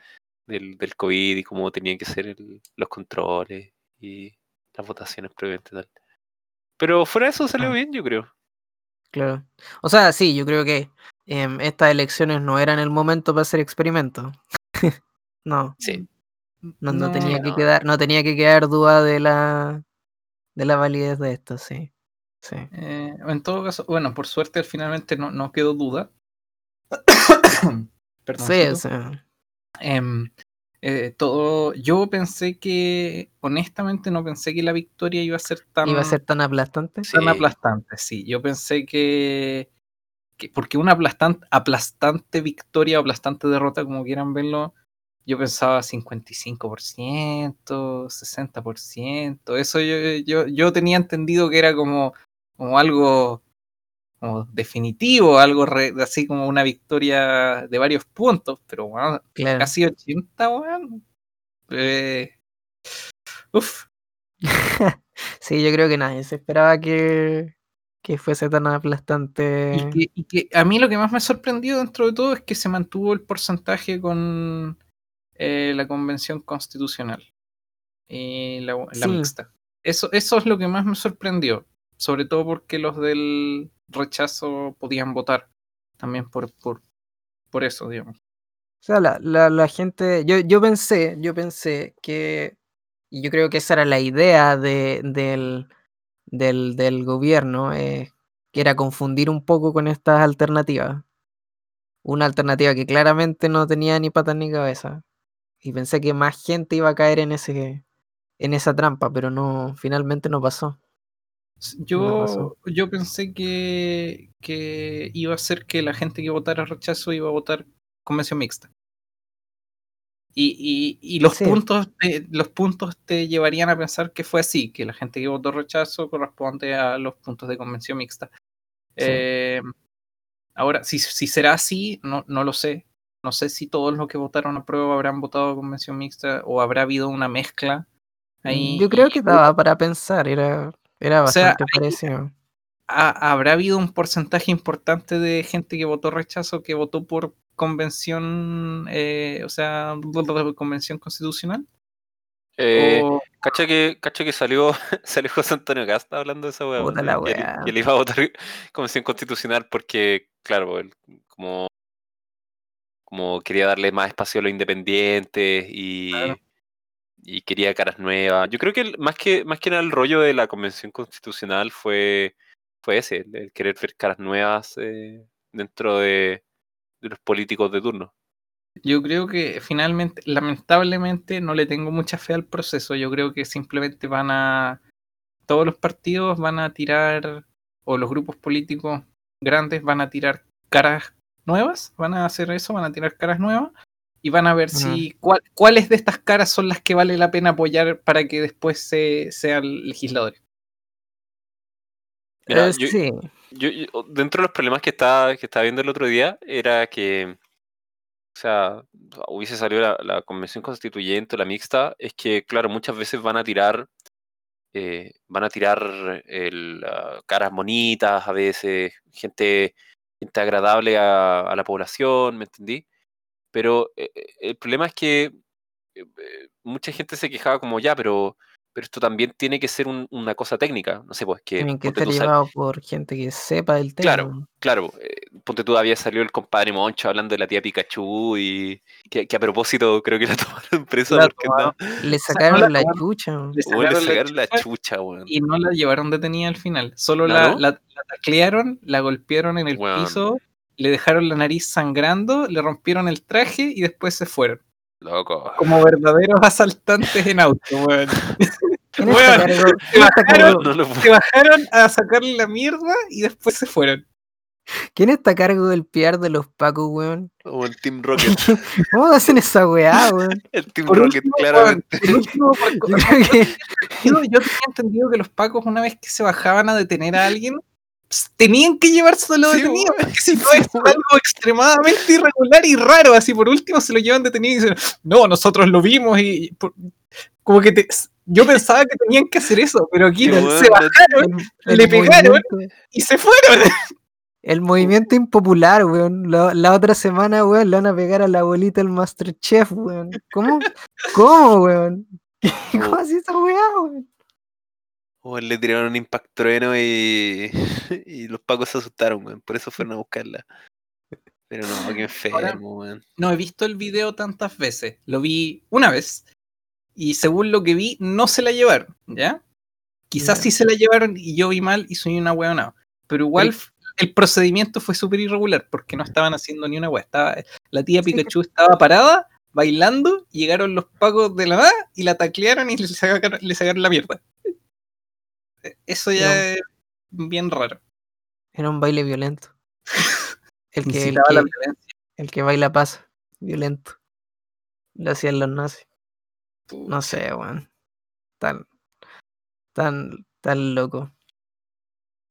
del, del COVID y cómo tenían que ser el- los controles y las votaciones previamente tal. Pero fuera de eso salió Ah. bien, yo creo. Claro. O sea, sí, yo creo que em, estas elecciones no eran el momento para hacer experimentos. no. Sí. No, no tenía que quedar, no tenía que quedar duda de la de la validez de esto, sí. Sí. Eh, en todo caso, bueno, por suerte finalmente no, no quedó duda. Perdón. Sí, o sea, Em, eh, todo, yo pensé que, honestamente, no pensé que la victoria iba a ser tan, iba a ser tan aplastante. Sí. tan aplastante. Sí, yo pensé que, que porque una aplastante, aplastante victoria o aplastante derrota, como quieran verlo, yo pensaba 55%, 60%. Eso yo, yo, yo tenía entendido que era como, como algo como definitivo, algo re- así como una victoria de varios puntos, pero bueno, Claro. casi 80, weón. Eh, uf, sí, yo creo que nadie se esperaba que, que fuese tan aplastante. y, que, y que a mí lo que más me sorprendió dentro de todo es que se mantuvo el porcentaje con eh, la convención constitucional y la, la Sí. mixta. Eso, eso es lo que más me sorprendió, sobre todo porque los del rechazo podían votar también por, por, por eso, digamos. O sea, la, la, la gente, yo, yo pensé, yo pensé que, y yo creo que esa era la idea de, del, del, del gobierno, eh, que era confundir un poco con estas alternativas. Una alternativa que claramente no tenía ni patas ni cabeza. Y pensé que más gente iba a caer en ese, en esa trampa, pero no, finalmente no pasó. Yo, yo pensé que, que iba a ser que la gente que votara rechazo iba a votar convención mixta. Y, y, y los, Sí. puntos te, los puntos te llevarían a pensar que fue así, que la gente que votó rechazo corresponde a los puntos de convención mixta. Sí. Eh, ahora, si, si será así, no, no lo sé. No sé si todos los que votaron a prueba habrán votado convención mixta o habrá habido una mezcla. Ahí, yo creo que daba para pensar, era, era O sea, bastante parecido. ha- habrá habido un porcentaje importante de gente que votó rechazo que votó por convención, eh, o sea, convención constitucional. Eh, o, Cacha que, cacha que salió, salió José Antonio Casta hablando de esa weá. Que, él- iba a votar convención constitucional porque, claro, él como, como quería darle más espacio a los independientes y, Claro. Y quería caras nuevas. Yo creo que más que más que nada el rollo de la convención constitucional fue, fue ese, el, querer ver caras nuevas eh, dentro de, de los políticos de turno. yo creo que finalmente, lamentablemente, no le tengo mucha fe al proceso. Yo creo que simplemente van a, todos los partidos van a tirar, o los grupos políticos grandes van a tirar caras nuevas, van a hacer eso, van a tirar caras nuevas y van a ver si cuál- cuáles de estas caras son las que vale la pena apoyar para que después se, sean legisladores. Mira, Eh, yo- sí, Yo, yo- dentro de los problemas que estaba, que estaba viendo el otro día era que, o sea, hubiese salido la, la convención constituyente, la mixta, es que, claro, muchas veces van a tirar, eh, van a tirar el, caras bonitas, a veces, gente, gente agradable a, a la población, ¿me entendí? Pero eh, eh, el problema es que eh, eh, mucha gente se quejaba como, ya, pero, pero esto también tiene que ser un- una cosa técnica, no sé, pues que... tienen que estar llevados por gente que sepa del tema. Claro, claro. eh, ponte tú, había salido el compadre Moncho hablando de la tía Pikachu y que, que a propósito creo que la tomaron presa La porque andaba- Le sacaron no la chucha. Le weón, le sacaron la chucha weón. y no la llevaron detenida al final. Solo ¿No, la, no? la, la taclearon, la golpearon en el Weón. piso, le dejaron la nariz sangrando, le rompieron el traje y después se fueron. Loco. Como verdaderos asaltantes en auto, weón. ¿Quién está a Weón, cargo? se ¿Quién está a bajaron, cargo- No lo se bajaron a sacarle la mierda y después se fueron. quién está a cargo del PR de los Pacos, weón? Como el Team Rocket. ¿Cómo hacen esa weá, weón? El Team Por Rocket, último, claramente. weón, por último, por- Yo yo, tenía entendido que los pacos, una vez que se bajaban a detener a alguien, tenían que llevárselo Sí, detenido. Porque si no es algo extremadamente irregular y raro. Así por último se lo llevan detenido y dicen, no, nosotros lo vimos y. y por- como que te- yo pensaba que tenían que hacer eso, pero aquí Sí, se bajaron el, Le pegaron. movimiento- y se fueron. El movimiento impopular, weón. La, la otra semana, weón, le van a pegar a la abuelita el Masterchef, weón. ¿Cómo? ¿Cómo, weón? ¿Cómo así esa weá, weón? Weón, le tiraron un impact trueno y, y los pacos se asustaron, weón. Por eso fueron a buscarla. Pero no, qué enfermo, weón. No he visto el video tantas veces. Lo vi una vez y según lo que vi, no se la llevaron, ¿ya? Quizás sí se la llevaron y yo vi mal y soy una hueonada. Pero igual el procedimiento fue súper irregular porque no estaban haciendo ni una hueá. Estaba, la tía Pikachu estaba parada, bailando, llegaron los pacos de la nada y la taclearon y le sacaron, le sacaron la mierda. Eso ya No. es bien raro. Era un baile violento. El que, el la que, el que baila pasa, violento. Lo hacían los nazis. No sé, weón. Tan, tan, tan loco.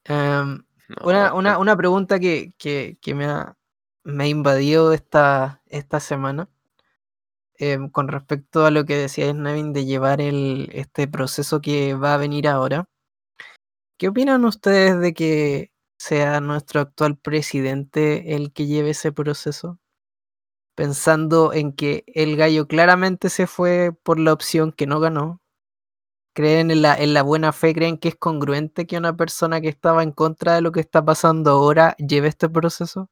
Em, No, una, una, no. una pregunta que, que, que me ha, me ha invadido esta, esta semana. em, con respecto a lo que decía Nevin de llevar el, este proceso que va a venir ahora. ¿Qué opinan ustedes de que sea nuestro actual presidente el que lleve ese proceso? Pensando en que el gallo claramente se fue por la opción que no ganó. ¿Creen en la, en la buena fe? ¿Creen que es congruente que una persona que estaba en contra de lo que está pasando ahora lleve este proceso?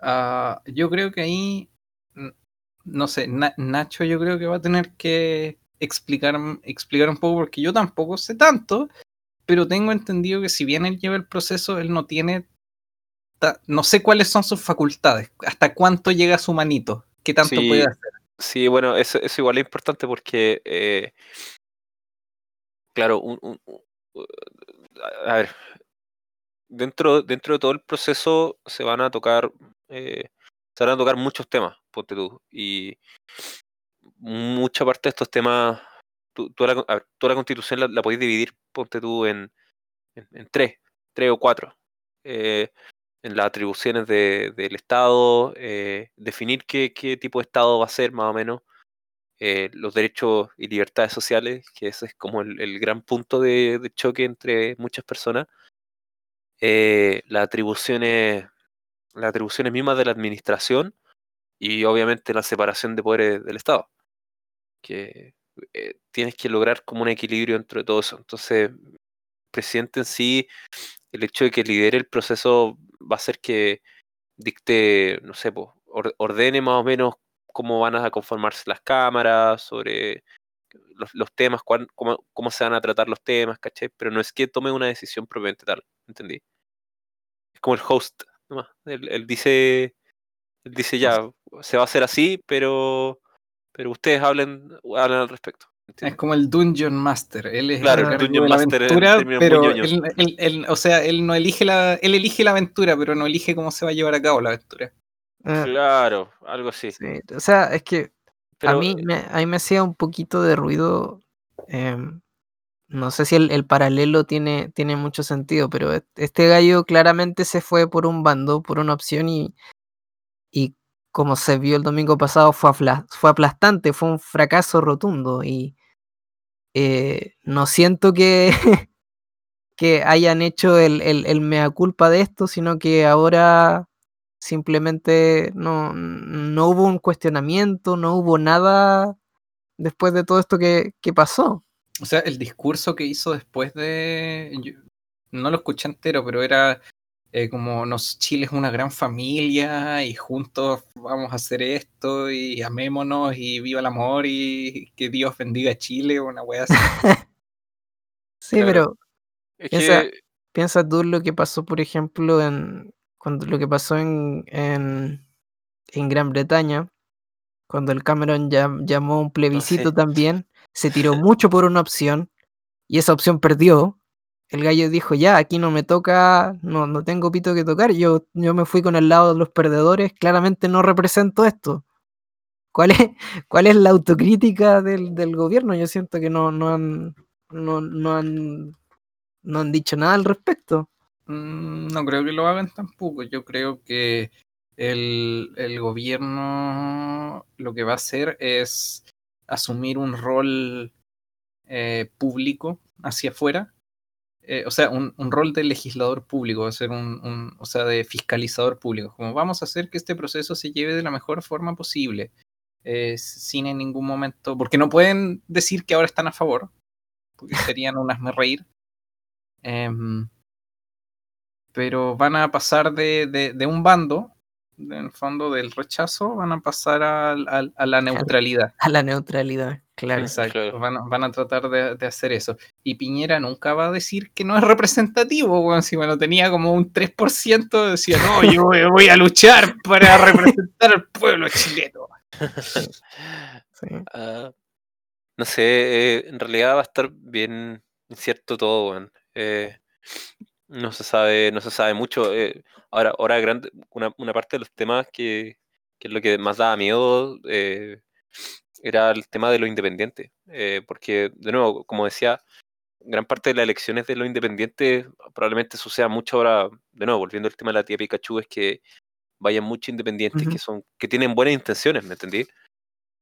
Ah, yo creo que ahí, no sé, Na- Nacho yo creo que va a tener que explicar, explicar un poco porque yo tampoco sé tanto, pero tengo entendido que si bien él lleva el proceso, él no tiene, no sé cuáles son sus facultades, hasta cuánto llega su manito, qué tanto Sí, puede hacer. Sí, bueno, eso, eso igual es importante porque, eh, claro, un, un- un- a ver, dentro, dentro de todo el proceso se van a tocar, eh, se van a tocar muchos temas, ponte tú, y mucha parte de estos temas, tú, la, constitución la, la dividir, ponte tú, en, en, tres, tres o cuatro. eh, en las atribuciones de- del Estado, eh, definir qué, qué tipo de Estado va a ser más o menos, eh, los derechos y libertades sociales, que ese es como el, gran punto de, choque entre muchas personas, las atribuciones, las atribuciones mismas de la administración y obviamente la separación de poderes del Estado, que eh, tienes que lograr como un equilibrio entre todo eso. Entonces, el presidente en sí, el hecho de que lidere el proceso va a hacer que dicte, no sé, or- ordene más o menos cómo van a conformarse las cámaras, sobre los, los temas, cuán- cómo, cómo se van a tratar los temas, ¿cachai? Pero no es que tome una decisión propiamente tal, ¿entendí? Es como el host, nomás. Él, él dice, él dice ya, se va a hacer así, pero, pero ustedes hablen, hablen al respecto. Es como el Dungeon Master, él es Claro, el Dungeon de la Master en aventura, muy pero él, él- él- o sea, él no elige la, él elige la aventura, pero no elige cómo se va a llevar a cabo la aventura. Eh, Claro, algo así. sí, O sea, es que Pero, a mí me, a mí me hacía un poquito de ruido. em, no sé si el, el paralelo tiene, tiene mucho sentido, pero este gallo claramente se fue por un bando, por una opción y como se vio el domingo pasado fue, fue aplastante, fue un fracaso rotundo y eh, no siento que, que hayan hecho el, el, el mea culpa de esto, sino que ahora simplemente no, no hubo un cuestionamiento, no hubo nada después de todo esto que, que pasó. O sea, el discurso que hizo después de. no lo escuché entero, pero era eh, como nos Chile es una gran familia y juntos vamos a hacer esto y amémonos y viva el amor y que Dios bendiga a Chile, una wea así. Sí, Claro. pero piensa- que piensa tú lo que pasó, por ejemplo, en cuando lo que pasó en, en, en Gran Bretaña, cuando el Cameron llam- llamó un plebiscito también, se tiró mucho por una opción y esa opción perdió. El gallo dijo, ya, aquí no me toca, no, no tengo pito que tocar, yo, yo me fui con el lado de los perdedores, claramente no represento esto. ¿Cuál es, cuál es la autocrítica del, del gobierno? Yo siento que no, no, han, no, no, han, no han dicho nada al respecto. Mm, No creo que lo hagan tampoco. Yo creo que el, el gobierno lo que va a hacer es asumir un rol eh, público hacia afuera. Eh, o sea, un, un rol de legislador público, va a ser un, un- o sea, de fiscalizador público. Como vamos a hacer que este proceso se lleve de la mejor forma posible, eh, sin en ningún momento, porque no pueden decir que ahora están a favor, porque serían unas me reír. Em, pero van a pasar de, de- de un bando, en el fondo del rechazo, van a pasar al- a la neutralidad. A la neutralidad. Claro. Exacto, Claro. van, a- van a tratar de, de hacer eso. Y Piñera nunca va a decir que no es representativo, weón. Si bueno, tenía como un 3%, decía, no, yo voy- a luchar para representar al pueblo chileno. sí. Ah, no sé, eh, en realidad va a estar bien incierto todo, weón. Eh, no se sabe, no se sabe mucho. eh, ahora, ahora grande, una, una parte de los temas que, que es lo que más daba miedo eh, era el tema de los independientes. eh, porque, de nuevo, como decía, gran parte de las elecciones de los independientes probablemente suceda mucho ahora, de nuevo, volviendo al tema de la tía Pikachu, es que vayan muchos independientes Ujú. que son, que tienen buenas intenciones, ¿me entendí?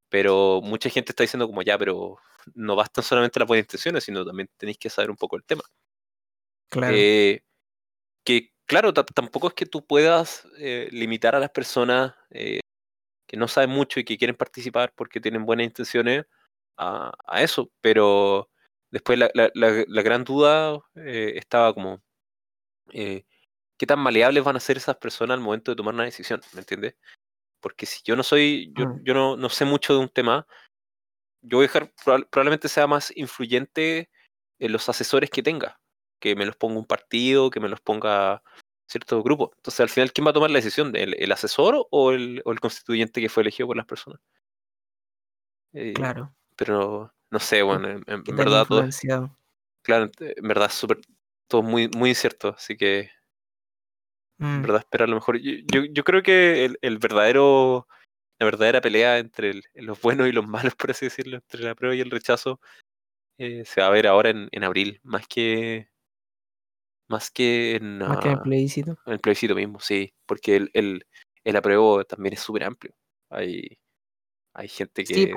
Pero mucha gente está diciendo como ya, pero no bastan solamente las buenas intenciones, sino también tenéis que saber un poco el tema. Claro. Eh, que claro, ta- tampoco es que tú puedas eh, limitar a las personas eh, que no saben mucho y que quieren participar porque tienen buenas intenciones a, a eso, pero después la, la- la- la gran duda eh, estaba como, eh, ¿qué tan maleables van a ser esas personas al momento de tomar una decisión? ¿Me entiendes? Porque si yo no soy, yo, Mm. yo no, no sé mucho de un tema, yo voy a dejar, probab- probablemente sea más influyente en los asesores que tenga, que me los ponga un partido, que me los ponga cierto grupo. Entonces, al final, ¿quién va a tomar la decisión? ¿El, el asesor o el, o el constituyente que fue elegido por las personas? Eh, claro. Pero no sé, bueno, en, en verdad todo, claro, en verdad súper, todo muy, muy incierto, así que en Mm, verdad esperar lo mejor. Yo, yo, yo creo que el, el verdadero, la verdadera pelea entre los buenos y los malos, por así decirlo, entre la prueba y el rechazo, eh, se va a ver ahora en, en abril, más que más que en, Más que en el ah, plebiscito. en el plebiscito mismo, sí, porque el, el, el apruebo también es súper amplio. Hay, hay gente que Sí,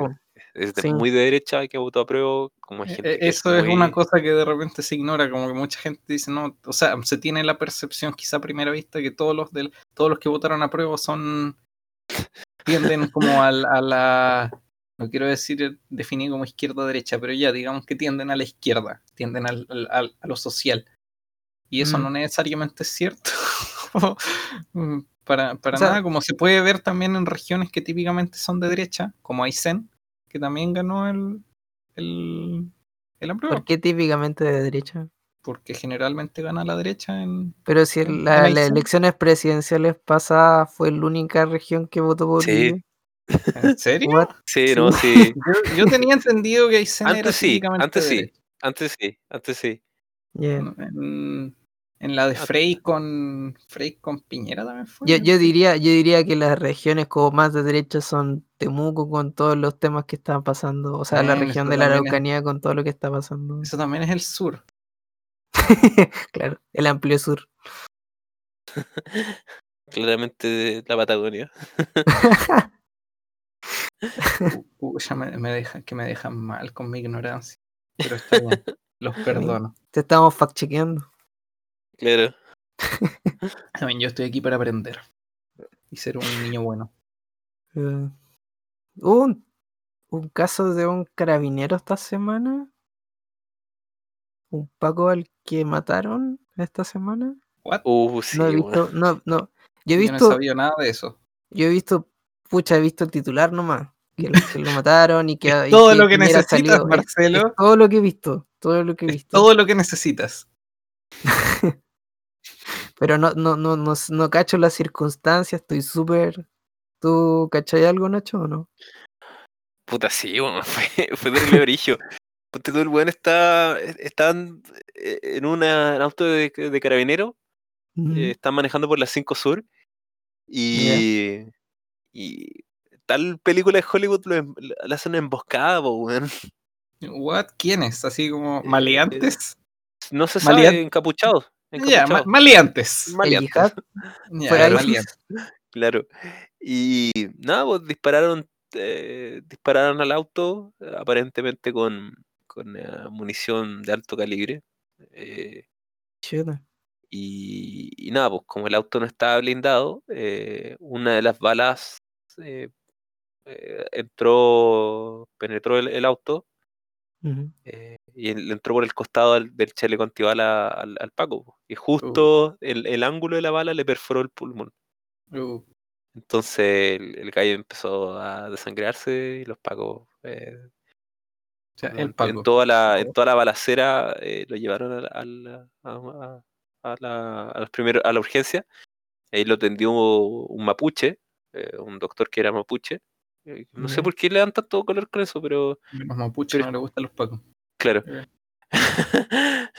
es de- sí. muy de derecha que votó apruebo, como hay gente eh, que Eso es una cosa que de repente se ignora, como que mucha gente dice, no, o sea, se tiene la percepción quizá a primera vista que todos los del, todos los que votaron a prueba son tienden como al- a, la no quiero decir definir como izquierda o derecha, pero ya digamos que tienden a la izquierda, tienden al- al- al- a lo social. Y eso Mm. no necesariamente es cierto. Mm, para para O sea- nada, como se puede ver también en regiones que típicamente son de derecha, como Aysén, que también ganó el, el, el apruebo ¿Por qué típicamente de derecha? porque generalmente gana la derecha en... Pero si En- la- en las elecciones presidenciales pasadas fue la única región que votó por Sí. ¿En serio? What? Sí, no, sí. Yo, yo tenía entendido que Aysén era Antes sí, antes de sí, derecha. antes sí, antes sí. Yeah. En, en la de Ah. Frey con Frey con Piñera también fue. Yo, yo diría, yo diría que las regiones como más de derecha son Temuco con todos los temas que están pasando, o sea, la región de la es- Araucanía con todo lo que está pasando. Eso también es el sur. claro, el amplio sur. Claramente la Patagonia. Uh, uh, ya me, me dejan, que me dejan mal con mi ignorancia. Pero está bien. Los perdono. Te estamos fact chequeando. Claro. También yo estoy aquí para aprender. Y ser un niño bueno. Eh, Hubo un, un caso de un carabinero esta semana. Un Paco al que mataron esta semana. What? Uh, sí, no he visto, no, no. Yo he Yo no he visto, sabido nada de eso. yo he visto, pucha, he visto el titular nomás. Que, lo- que lo mataron y que y Todo lo que necesitas, Marcelo. es todo lo que he visto, todo lo que he Es visto. todo lo que necesitas. Pero no, no, no, no, no cacho las circunstancias, estoy súper. ¿Tú cachai algo, Nacho, o no? Puta, sí, weón, fue, fue terrible brillo. Ponte tú, el weón está, están eh, en una, en auto de, de carabinero, Ujú. eh, están manejando por la 5 Sur y, y tal película de Hollywood lo em- le hacen emboscada, po, weón. What? ¿Quiénes? Así como Eh, maleantes. No se Malean- sabe, encapuchados. Ya, ma- maleantes. Maleantes. ISIS. maleantes. Claro. Y nada, pues dispararon, eh, dispararon al auto, eh, aparentemente con, con eh, munición de alto calibre. eh, y, y nada, pues como el auto no estaba blindado, eh, una de las balas eh, entró, penetró el, el auto Ujú. eh, y él entró por el costado del, del chaleco antibala al, al Paco. Y justo el, el ángulo de la bala le perforó el pulmón. Uh, Entonces el, el gallo empezó a desangrarse y los pacos eh, sea, ¿no? el En- Paco. En toda la, en toda la balacera eh, lo llevaron a, la- a la- a- la, los primeros, a la urgencia. Ahí lo atendió un mapuche, eh, un doctor que era mapuche. Eh, No sé por qué le dan tanto color con eso, pero Los mapuches no les gustan los Pacos. claro. Por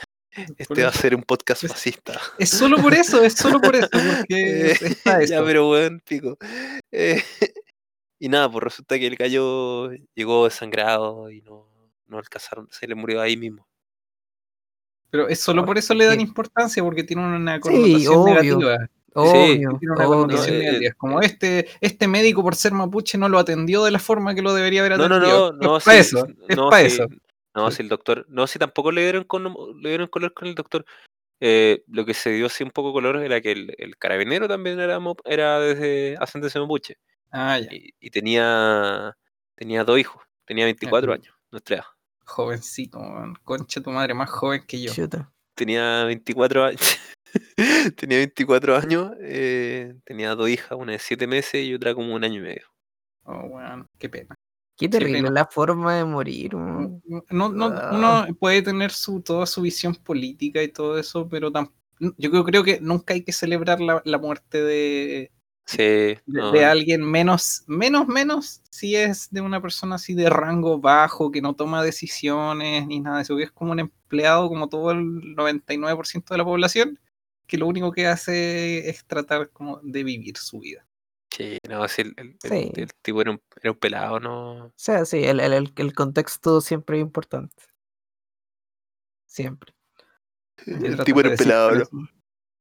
Este va a ser un podcast Es- fascista. Es solo por eso, es solo por eso, porque Eh, está ya, pero weón, pico. Eh, y nada, pues resulta que el gallo llegó desangrado y no, no alcanzaron, se le murió ahí mismo. Pero es solo por eso le dan Sí. importancia, porque tiene una Sí, connotación obvio. negativa. Obvio, Tiene una obvio. eh. Es como eh, este, este médico por ser mapuche no lo atendió de la forma que lo debería haber No, no, atendido. no, no, es para sí, eso, es no, para sí, eso. No, si el doctor, no, si tampoco le dieron, con, le dieron color con el doctor. Eh, lo que se dio así un poco color era que el, el carabinero también era, era desde ascendencia mapuche Ah, ya, y, y tenía, tenía dos hijos, tenía 24 Ah, años, nuestra edad. jovencito, weón. concha tu madre, más joven que yo. Chuta. Tenía 24 años. tenía 24 años, eh, tenía dos hijas, una de 7 meses y otra como un año y medio. Oh, weón, qué pena. Qué terrible pena. la forma de morir. No, no, Ah. uno puede tener su, toda su visión política y todo eso, pero tam- yo creo, creo que nunca hay que celebrar la, la muerte de, Sí, de, no, de alguien menos, menos, menos si es de una persona así de rango bajo, que no toma decisiones ni nada de eso, que es como un empleado como todo el 99% de la población, que lo único que hace es tratar como de vivir su vida. sí, no, sí, el, el- el- Sí. el tipo era un, era un pelado, no. O sea, sí, el, el, el- el contexto siempre es importante. Siempre. El tipo era un pelado, ¿no?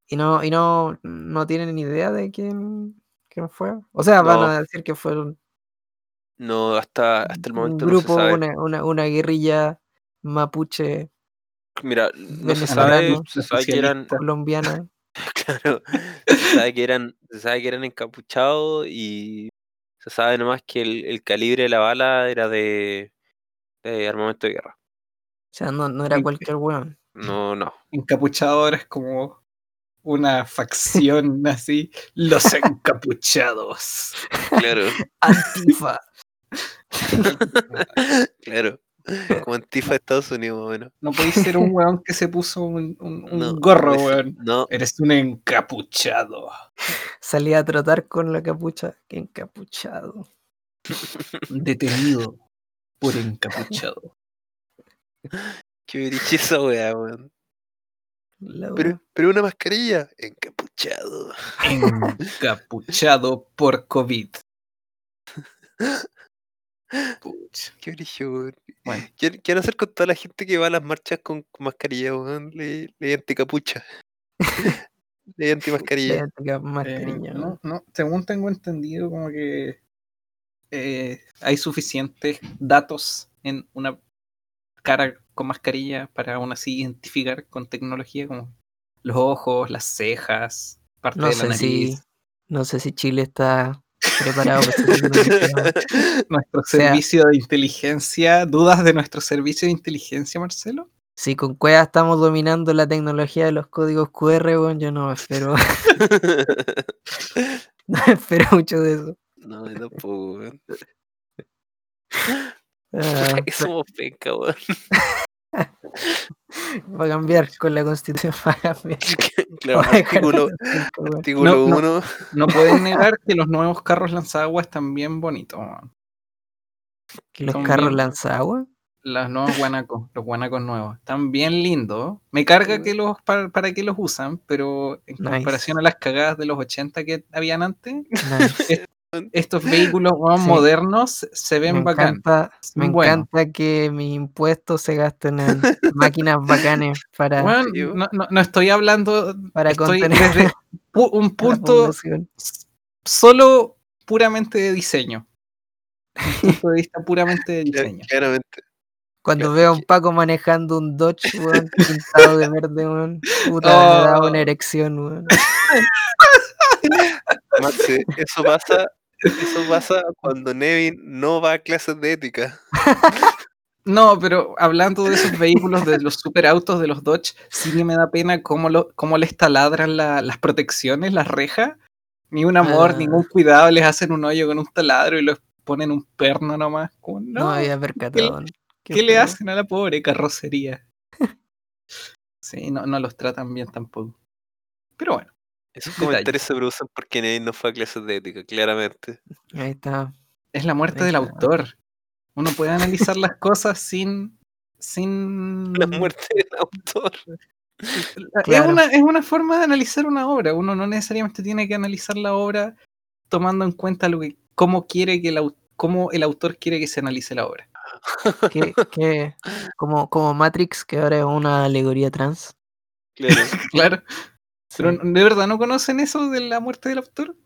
Y no, y no, no tienen ni idea de quién, quién fue. O sea, van No. a decir que fue un, No, hasta, hasta el un momento no se grupo, sabe. una, una, una guerrilla mapuche Mira, no se sabe, venezolano, se sabe que eran, colombiana. claro, se sabe que eran, se sabe que eran encapuchados y se sabe nomás que el, el calibre de la bala era de, de armamento de guerra. O sea, no, no era cualquier weón. No, no. encapuchado ahora es como una facción así, los encapuchados. Claro, Antifa. claro. Como Antifa de Estados Unidos, más o menos. No podéis ser un weón que se puso un, un- un No, gorro, no, weón. No, Eres un encapuchado. Salía a trotar con la capucha. Qué encapuchado. Detenido por encapuchado. qué brillo esa weá, weón. La Pero, pero una mascarilla, encapuchado. Encapuchado por COVID. Pucha. Qué brillo. Bueno, ¿Qué, qué van a hacer con toda la gente que va a las marchas con, mascarilla, weón? Le, le anticapucha. le antimascarilla. Más eh, cariño. no, no, según tengo entendido, como que eh, hay suficientes datos en una cara con mascarilla para aún así identificar con tecnología como los ojos, las cejas, parte No de la sé nariz. si, no sé si Chile está preparado para tecnología. Nuestro sea- servicio de inteligencia, ¿dudas de nuestro servicio de inteligencia, Marcelo? Si con Cueva estamos dominando la tecnología de los códigos QR, weón, yo no espero, no espero mucho de eso. no, tampoco, weón. Que somos penca, weón. va a cambiar con la constitución, va a cambiar. claro, Va a dejar artículo, No, no. 1. No pueden negar que los nuevos carros lanzaguas están bien bonitos. man. Los son carros bien- lanzagua. Los nuevos guanacos, los guanacos nuevos. Están bien lindos. Me carga que los para, para qué los usan, pero en Nice. comparación a las cagadas de los 80 que habían antes, Nice. Estos vehículos Sí. modernos se ven Me bacán. encanta, me Bueno. encanta que mis impuestos se gasten en máquinas bacanes para, Sí, no, no- no estoy hablando, para estoy contener desde pu- un punto solo puramente de diseño. Un punto de vista puramente de diseño. Claramente. Cuando veo a un Paco manejando un Dodge, weón, pintado de verde, weón, puta, me da Oh. una erección, weón. Maxi, eso pasa, eso pasa cuando Nevin no va a clases de ética. No, pero hablando de esos vehículos, de los superautos de los Dodge, sí que me da pena cómo, lo, cómo les taladran la- las protecciones, las rejas. Ni un amor, Ah. ningún cuidado, les hacen un hoyo con un taladro y los ponen un perno nomás. Como, No, no, había percatado. Qué ¿Qué le hacen a la pobre carrocería? Sí, no, no los tratan bien tampoco. Pero bueno, Esos Detalles. comentarios se producen porque Nate no fue a clases de ética, claramente. Ahí está. es la muerte Ahí del está. autor. Uno puede analizar las cosas sin. sin. La muerte del autor. Es, una, es una forma de analizar una obra. Uno no necesariamente tiene que analizar la obra tomando en cuenta lo que, cómo quiere que el, cómo el autor quiere que se analice la obra. Que, que, como, como Matrix, que ahora es una alegoría trans. Claro. Claro. Sí, Pero ¿de verdad no conocen eso de la muerte del autor?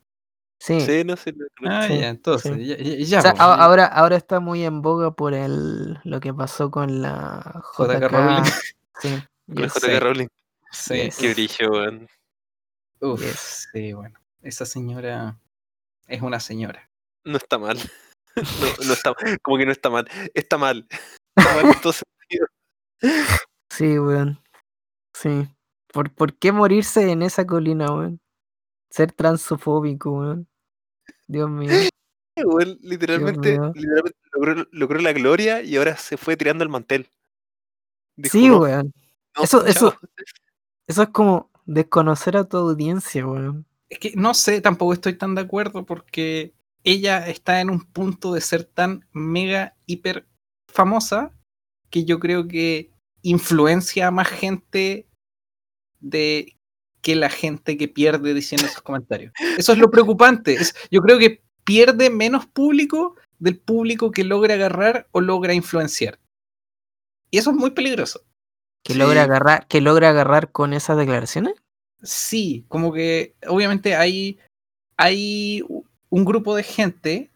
sí. Sí, no sé. no- no- Ah, Sí, ya, entonces, sí. ya, ya- ya, O sea, po, a- ya. ahora, ahora está muy en boga por el, lo que pasó con la JK JK. Rowling. Sí, yes. JK Rowling. Sí, Yes. Qué brillo, weón. uf, Yes. sí, bueno. Esa señora es una señora. No está mal. No, no está Como que no está mal. Está mal. Está mal en todo sentido. Sí, weón. Sí. ¿Por, ¿Por qué morirse en esa colina, weón? Ser transofóbico, weón. Dios mío. Weón, literalmente, mío. literalmente logró, logró la gloria y ahora se fue tirando el mantel. Dijo, sí, "No, weón. no, Eso- chao". eso- Eso es como desconocer a tu audiencia, weón. Es que no sé, tampoco estoy tan de acuerdo porque ella está en un punto de ser tan mega, hiper famosa que yo creo que influencia a más gente de que la gente que pierde diciendo esos comentarios. Eso es lo preocupante. Es- yo creo que pierde menos público del público que logra agarrar o logra influenciar. Y eso es muy peligroso. Que Sí. logra agarrar, que logra agarrar con esas declaraciones. Sí, como que obviamente hay, hay un grupo de gente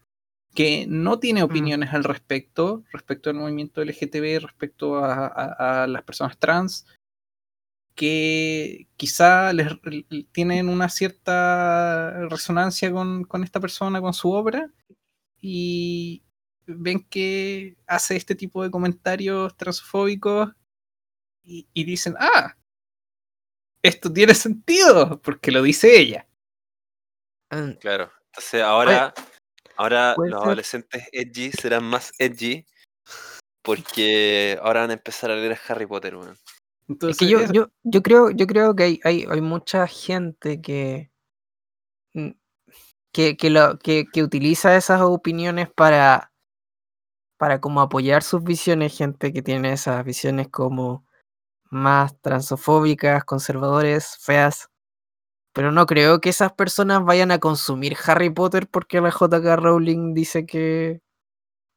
que no tiene opiniones al respecto, respecto al movimiento LGTB, respecto a, a- a las personas trans, que quizá les, tienen una cierta resonancia con, con esta persona, con su obra, y ven que hace este tipo de comentarios transfóbicos y, y dicen, ah, esto tiene sentido, porque lo dice ella. Ah, Claro. Entonces ahora, ahora los ser. adolescentes edgy serán más edgy porque ahora van a empezar a leer Harry Potter, weón. Es que yo, yo, yo creo, yo creo que hay, hay, hay mucha gente que, mm, que, que, lo, que, que utiliza esas opiniones para, para como apoyar sus visiones, gente que tiene esas visiones como más transofóbicas, conservadores, feas. Pero no creo que esas personas vayan a consumir Harry Potter porque la JK Rowling dice que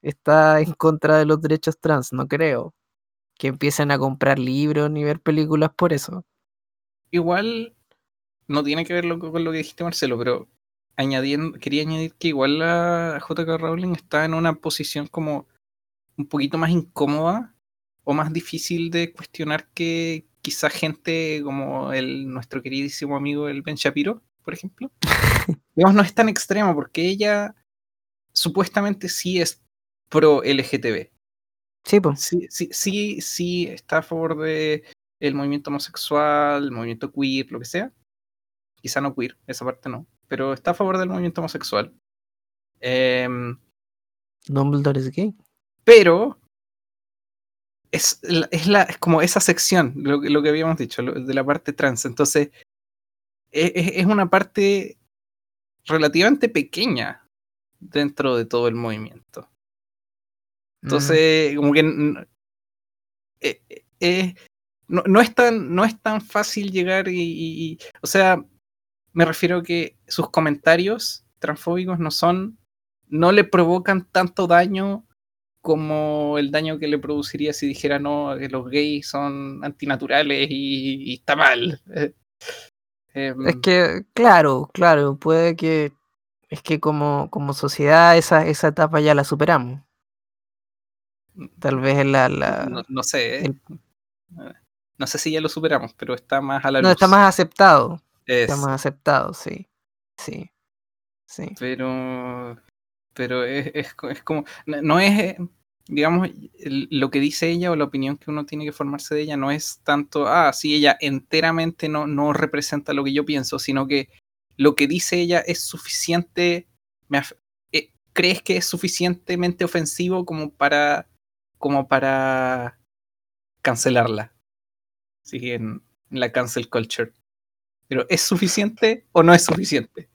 está en contra de los derechos trans. No creo. Que empiecen a comprar libros ni ver películas por eso. igual no tiene que ver lo- con lo que dijiste, Marcelo, pero añadiendo, quería añadir que igual la JK Rowling está en una posición como un poquito más incómoda o más difícil de cuestionar que quizá gente como el nuestro queridísimo amigo el Ben Shapiro, por ejemplo. Digamos, no es tan extremo porque ella supuestamente sí es pro LGTB. Sí, pues. Sí, sí, sí, sí está a favor de el movimiento homosexual, el movimiento queer, lo que sea. Quizá no queer, esa parte no, pero está a favor del movimiento homosexual. Em, Dumbledore es gay. pero es, la- es, la, es como esa sección, lo, que- lo que habíamos dicho, lo- de la parte trans. Entonces, e- e- es una parte relativamente pequeña dentro de todo el movimiento. Mm, Entonces, como que eh, eh, eh, no, no es tan, no es tan fácil llegar y, y- y- o sea, me refiero a que sus comentarios transfóbicos no son, no le provocan tanto daño como el daño que le produciría si dijera no, que los gays son antinaturales y, y está mal. Eh, em, Es que, claro, claro, puede que. Es que como, como sociedad esa, esa etapa ya la superamos. Tal vez es la. la no, no sé, eh. el- no sé si ya lo superamos, pero está más a la no, luz. está más aceptado. Está Es- más aceptado, sí. Sí. Sí. pero pero es, es, co- es como no, es eh, digamos lo que dice ella o la opinión que uno tiene que formarse de ella no es tanto ah sí ella enteramente no no representa lo que yo pienso sino que lo que dice ella es suficiente me eh, crees que es suficientemente ofensivo como para como para cancelarla. Sigue en, en la cancel culture. Pero ¿es suficiente o no es suficiente?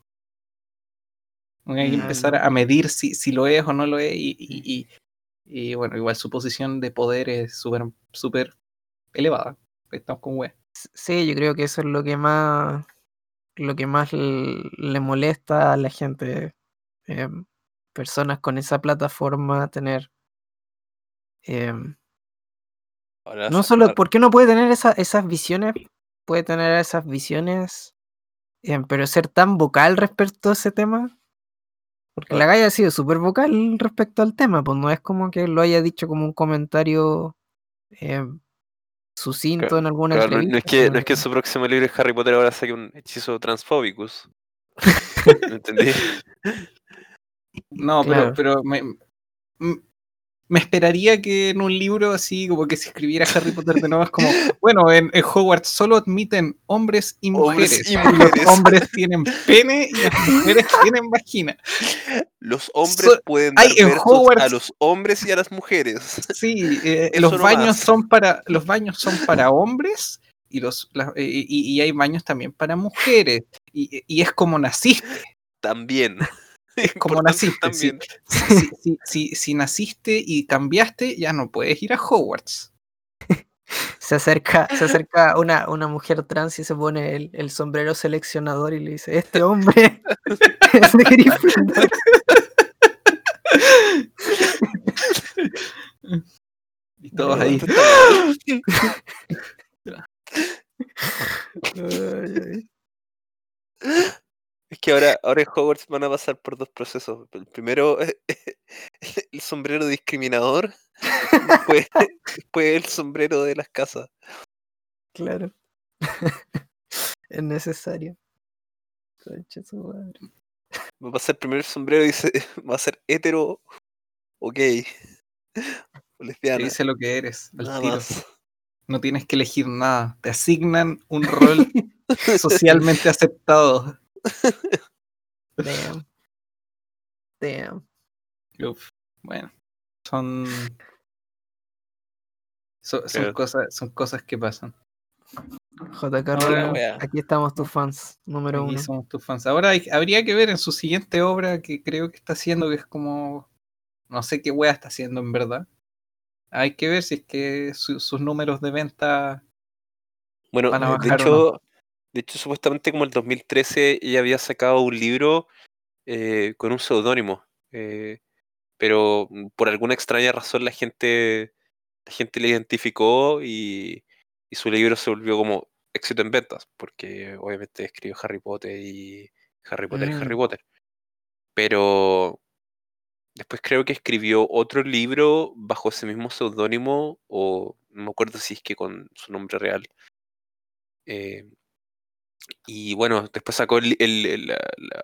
Hay que Mm. empezar a medir si, si lo es o no lo es. Y, y- y- y, bueno, igual su posición de poder es súper súper elevada. Estamos con wea. Sí, yo creo que eso es lo que más lo que más le molesta a la gente. em, personas con esa plataforma tener. Em, Ahora, no solo, ¿por qué no puede tener esa- esas visiones? Puede tener esas visiones, em, pero ser tan vocal respecto a ese tema. Porque la galla ha sido súper vocal respecto al tema, pues no es como que lo haya dicho como un comentario em, sucinto Claro, en alguna Claro, no, no entrevista. es que, no es que su próximo libro de Harry Potter ahora saque un hechizo transfóbicus. ¿Me entendí? No, Claro. pero, pero me, me esperaría que en un libro así, como que si escribiera Harry Potter de nuevo, es como, bueno, en, en Hogwarts solo admiten hombres y Hombres mujeres. y Los mujeres. hombres tienen pene y las mujeres tienen vagina. Los hombres So- pueden dar en versos Hogwarts- a los hombres y a las mujeres. Sí, eh, Eso los no baños más. son para los baños son para hombres y los la- eh, y, y hay baños también para mujeres y, y es como naciste. También. Como naciste. Si, si- si- si naciste y cambiaste, ya no puedes ir a Hogwarts. Se acerca, se acerca una, una mujer trans y se pone el, el sombrero seleccionador y le dice, este hombre es de Gryffindor". Y todos ahí. Ay, ay. Es que ahora, ahora en Hogwarts van a pasar por dos procesos. El primero, el sombrero discriminador. Después, después el sombrero de las casas. Claro. es necesario. Concha su madre. Va a pasar primero el sombrero y dice, va a ser hetero o gay. O Te lesbiana. dice lo que eres. al Nada tiro. más. No tienes que elegir nada. Te asignan un rol socialmente aceptado. Damn. Damn. Uf, Bueno, son. so- son, Pero- cosas, son cosas que pasan. JK Ahora, Rowling, aquí estamos tus fans, número Aquí uno. somos tus fans. Ahora hay- habría que ver en su siguiente obra que creo que está haciendo, que es como. No sé qué wea está haciendo en verdad. Hay que ver si es que su- sus números de venta. Bueno, Van a de bajar o hecho, de hecho, supuestamente como el 2013 ella había sacado un libro eh, con un seudónimo. eh, pero por alguna extraña razón la gente, la gente le identificó y, y su libro se volvió como éxito en ventas, porque obviamente escribió Harry Potter y Harry Potter y Harry Mm. Potter. Pero después creo que escribió otro libro bajo ese mismo seudónimo, o no me acuerdo si es que con su nombre real. Eh, y bueno, después sacó el- el- el- la,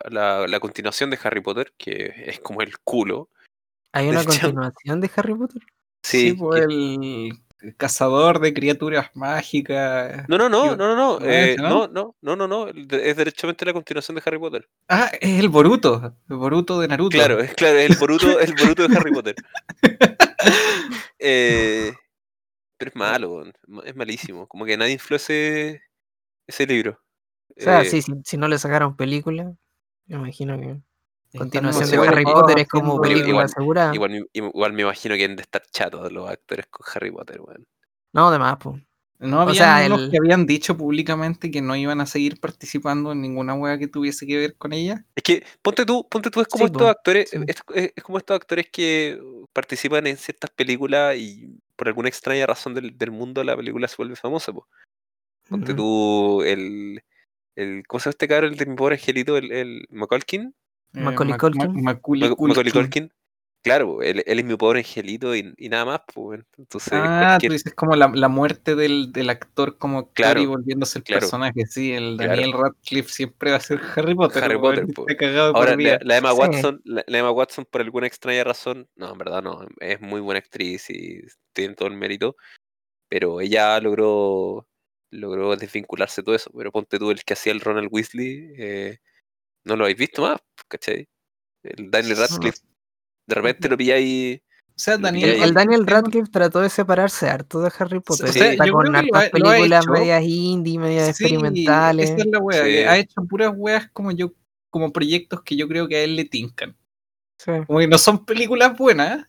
la- la- continuación de Harry Potter, que es como el culo. ¿Hay una continuación de Harry Potter? Sí, Sí, pues, que- el cazador de criaturas mágicas. No, no, no, no, no, no, ¿no es eh, no, no? no, no, no, es derechamente la continuación de Harry Potter. Ah, es el Boruto. El Boruto de Naruto. Claro, es claro, es el Boruto, el Boruto de Harry Potter. Eh, pero es malo, es malísimo. Como que nadie infló ese, ese libro. O sea, Eh, sí, si, si no le sacaron película, me imagino que continuación de Harry Potter es como haciendo- película igual- asegurada. Igual, me- igual me imagino que han de estar chatos los actores con Harry Potter, weón. No, además, pues. No había sea, unos el- que habían dicho públicamente que no iban a seguir participando en ninguna wea que tuviese que ver con ella. Es que, ponte tú, ponte tú, es como Sí, estos po, actores, sí. es, como estos actores que participan en ciertas películas y por alguna extraña razón del, del mundo la película se vuelve famosa, po. Ponte tú el, el ¿cómo se llama este cabrón? El de mi pobre angelito, el, el Macaulkin, Macaulay Mac- Culkin. Mac- Macaulay Mac- Macaulay Culkin. Claro, él, él es mi pobre angelito y, y nada más, pues. Entonces, Ah, tú cualquier- dices como la, la muerte del, del actor como Claro, y volviéndose el claro. personaje. Sí, el Claro. Daniel Radcliffe siempre va a ser Harry Potter. Harry Potter, de Ahora, por la, la Emma Sí. Watson, la, la Emma Watson, por alguna extraña razón, no, en verdad no, es muy buena actriz y tiene todo el mérito, pero ella logró logró desvincularse de todo eso. Pero ponte tú el que hacía el Ronald Weasley, eh, no lo habéis visto más, ¿cachai? El Daniel Radcliffe, de repente lo pilláis O sea, Daniel. El, pilláis. el Daniel Radcliffe trató de separarse harto de Harry Potter. sea, está con hartas películas medias indie, medias Sí, experimentales. Esa es la wea, Sí. que ha hecho puras weas como yo, como proyectos que yo creo que a él le tincan. Sí. Como que no son películas buenas,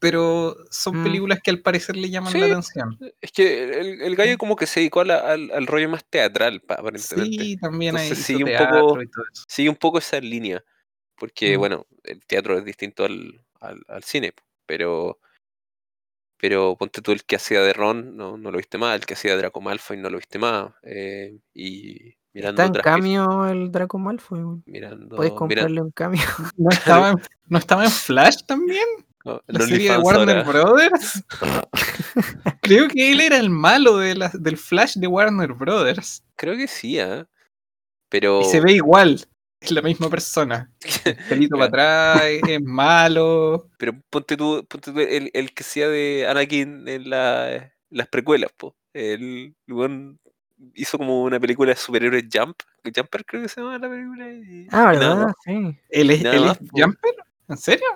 pero son Mm. películas que al parecer le llaman Sí. la atención. Es que el, el gallo como que se dedicó a la- al, al rollo más teatral, pa- aparentemente. Sí, también hay Entonces hizo sigue un poco- y todo eso. Sigue un poco esa línea, porque Mm. bueno, el teatro es distinto al, al, al cine, pero pero ponte tú el que hacía de Ron, no, no lo viste más, el que hacía de Draco Malfoy no lo viste más, eh, y mirando Está en cambio el Draco Malfoy. mirando, Puedes comprarle un cambio. ¿No estaba, en, ¿No estaba en Flash también? No, La serie de Warner ahora. Brothers. Creo que él era el malo de la- del Flash de Warner Brothers. Creo que sí, ¿ah? Pero Y se ve igual. Es la misma persona. Pelito para atrás, es malo. Pero ponte tú, ponte tú el, el que sea de Anakin en la- las precuelas, po. El weón hizo como una película de superhéroes Jump, Jumper creo que se llama la película. y- Ah, ¿verdad? Sí. ¿Él es, él es po. Jumper? ¿En serio?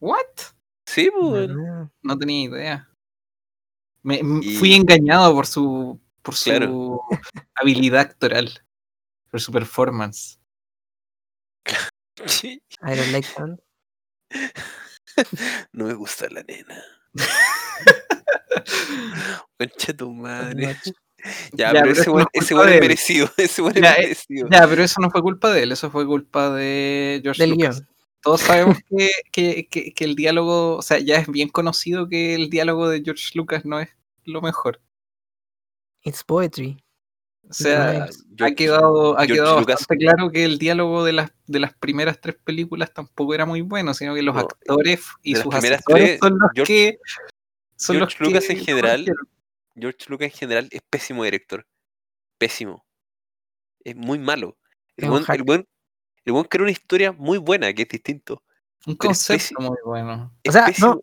¿What? Sí, pues. No tenía idea. Me, Y- Fui engañado por su, por su Claro. habilidad actoral, por su performance. I don't like that. no me gusta la nena. Concha tu madre. Ya, Ya, pero pero ese eso weón no es ese es merecido. Ese es Ya, eh, merecido. Ya, pero eso no fue culpa de él, eso fue culpa de George Del Lucas. guion. Todos sabemos que, que- que- que el diálogo, o sea, ya es bien conocido que el diálogo de George Lucas no es lo mejor. It's poetry. O sea, ha quedado, ha George quedado Lucas- bastante claro que el diálogo de las, de las primeras tres películas tampoco era muy bueno, sino que los No, actores y sus tres, son los George- que. Son George los Lucas que en general. George Lucas en general es pésimo director. Pésimo. Es muy malo. Buen, el buen, el buen creó una historia muy buena, que es distinto. Un concepto muy bueno. Es sea, no.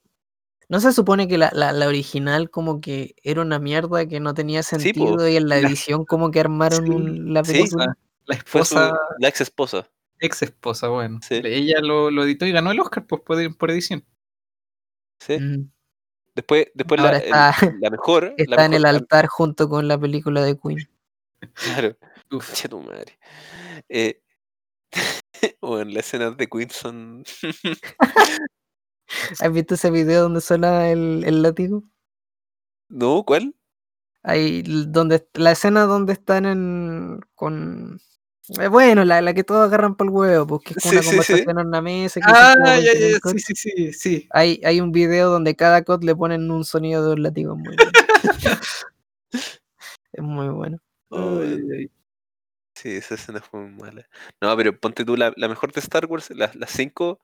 ¿No se supone que la, la, la original como que era una mierda que no tenía po. sentido y en la La- edición como que armaron Sí, un- la sí. película? La Fue su, esposa, la ex esposa. ex esposa, bueno. Sí. Ella lo, lo editó y ganó el Oscar pues, por, por edición. ¿sí? Mm. Después, después la, el- la mejor. la Está en el altar junto con la película de Queen. Claro. Uf. Tu madre. Eh, bueno, las escenas de Queen son. ¿Has visto ese video donde suena el, el látigo? no, ¿cuál? Ahí, donde, la escena donde están en, con... eh, bueno, la, la que todos agarran por el huevo, porque es como Sí, una sí, sí. conversación en una mesa. que Ah, ya, ya, sí, sí, sí, sí. Hay, hay un video donde cada cot le ponen un sonido de un látigo muy bueno. es muy bueno. Oh, Ay, ay. Sí, esa escena fue muy mala. No, pero ponte tú, la, la mejor de Star Wars, las las cinco,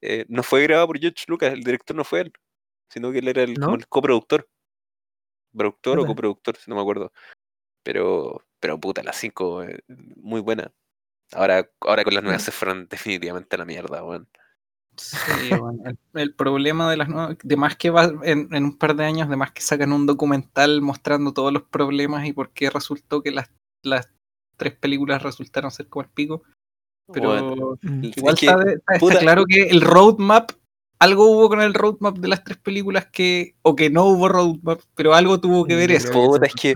eh, no fue grabada por George Lucas, el director no fue él, sino que él era el, como el coproductor. Productor o coproductor, si no me acuerdo. Pero, pero puta, las cinco, eh, muy buena. Ahora, ahora con las nuevas Mm. se fueron definitivamente a la mierda, weón. Sí, bueno, el, el problema de las nuevas, de más que va en, en un par de años, de más que sacan un documental mostrando todos los problemas y por qué resultó que las, las tres películas resultaron ser como el pico. Pero Mm. es igual que, está, de- está- está puta- claro que el roadmap, algo hubo con el roadmap de las tres películas que, o que no hubo roadmap, pero algo tuvo que ver eso. Puta, es que-.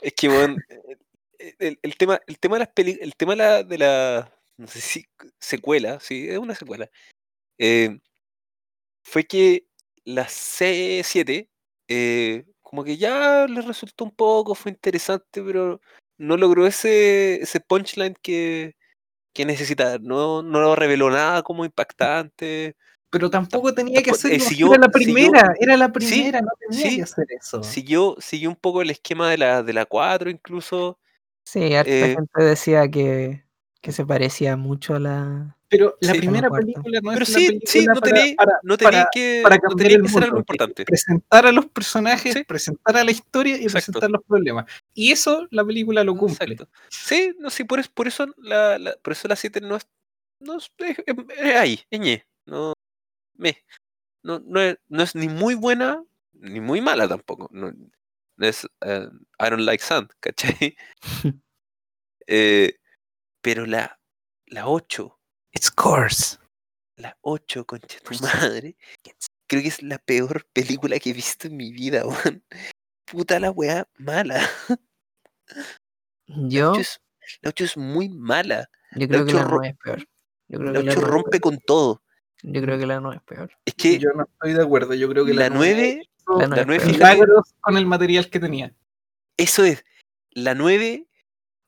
Es que, weón, eh, el, el tema, el tema de las peli, el tema de la, de la, no sé si secuela, sí, es una secuela, eh, fue que la C7, eh, como que ya le resultó un poco, fue interesante, pero no logró ese, ese punchline que, que necesitaba, no, no lo reveló nada como impactante, Pero tampoco tenía que tampoco- hacerlo. eh, siguió- era la siguió- primera, era la sí, primera, no tenía sí, que hacer eso. siguió, siguió un poco el esquema de la, de la 4 incluso, Sí, harta eh, gente decía que, que se parecía mucho a la... Pero la Sí. primera película no Pero es la sí, película sí, no para- tenía, para- no tenía para- que, para no tenía que ser algo importante. Presentar a los personajes, Sí. presentar a la historia y Exacto. presentar los problemas. Y eso la película lo cumple. Exacto. Sí, no, sí, por, es- por eso la, la- por eso la 7 no es, no es, es- es- es ahí, es ñe, no, me, no, no, es, no es ni muy buena ni muy mala tampoco. No, no es eh, I don't like sand, ¿cachai? Eh, pero la, la 8, It's course. la 8, concha tu madre, creo que es la peor película que he visto en mi vida, weón. Puta la weá mala. La Yo, 8 es, la ocho es muy mala. yo creo que ocho la ro- 9 es peor. Yo creo La que la 8 nueve es rompe con todo. Yo creo que la 9 es peor. Es que Yo no estoy de acuerdo. Yo creo que la la, 9 9, hizo La la nueve 9, es peor. fíjate, milagros con el material que tenía. eso es. La 9,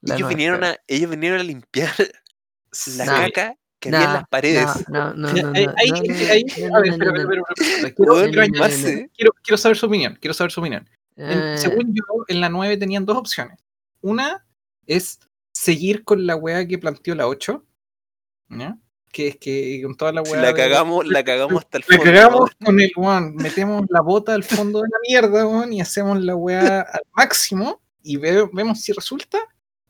La ellos vinieron, a, ellos vinieron a limpiar la caca que había en las paredes. No, no, no, no, no, no, no, no, no, no. Quiero, no, no, no, saber su opinión. Quiero saber su opinión. En- Eh, según yo, en la 9 tenían dos opciones. Una es seguir con la weá que planteó la 8. ¿ya? Que es que con toda la weá. la de- cagamos, la cagamos hasta el La fondo. cagamos con el weón. Metemos la bota al fondo de la mierda, weón, y hacemos la weá al máximo y ve- vemos si resulta.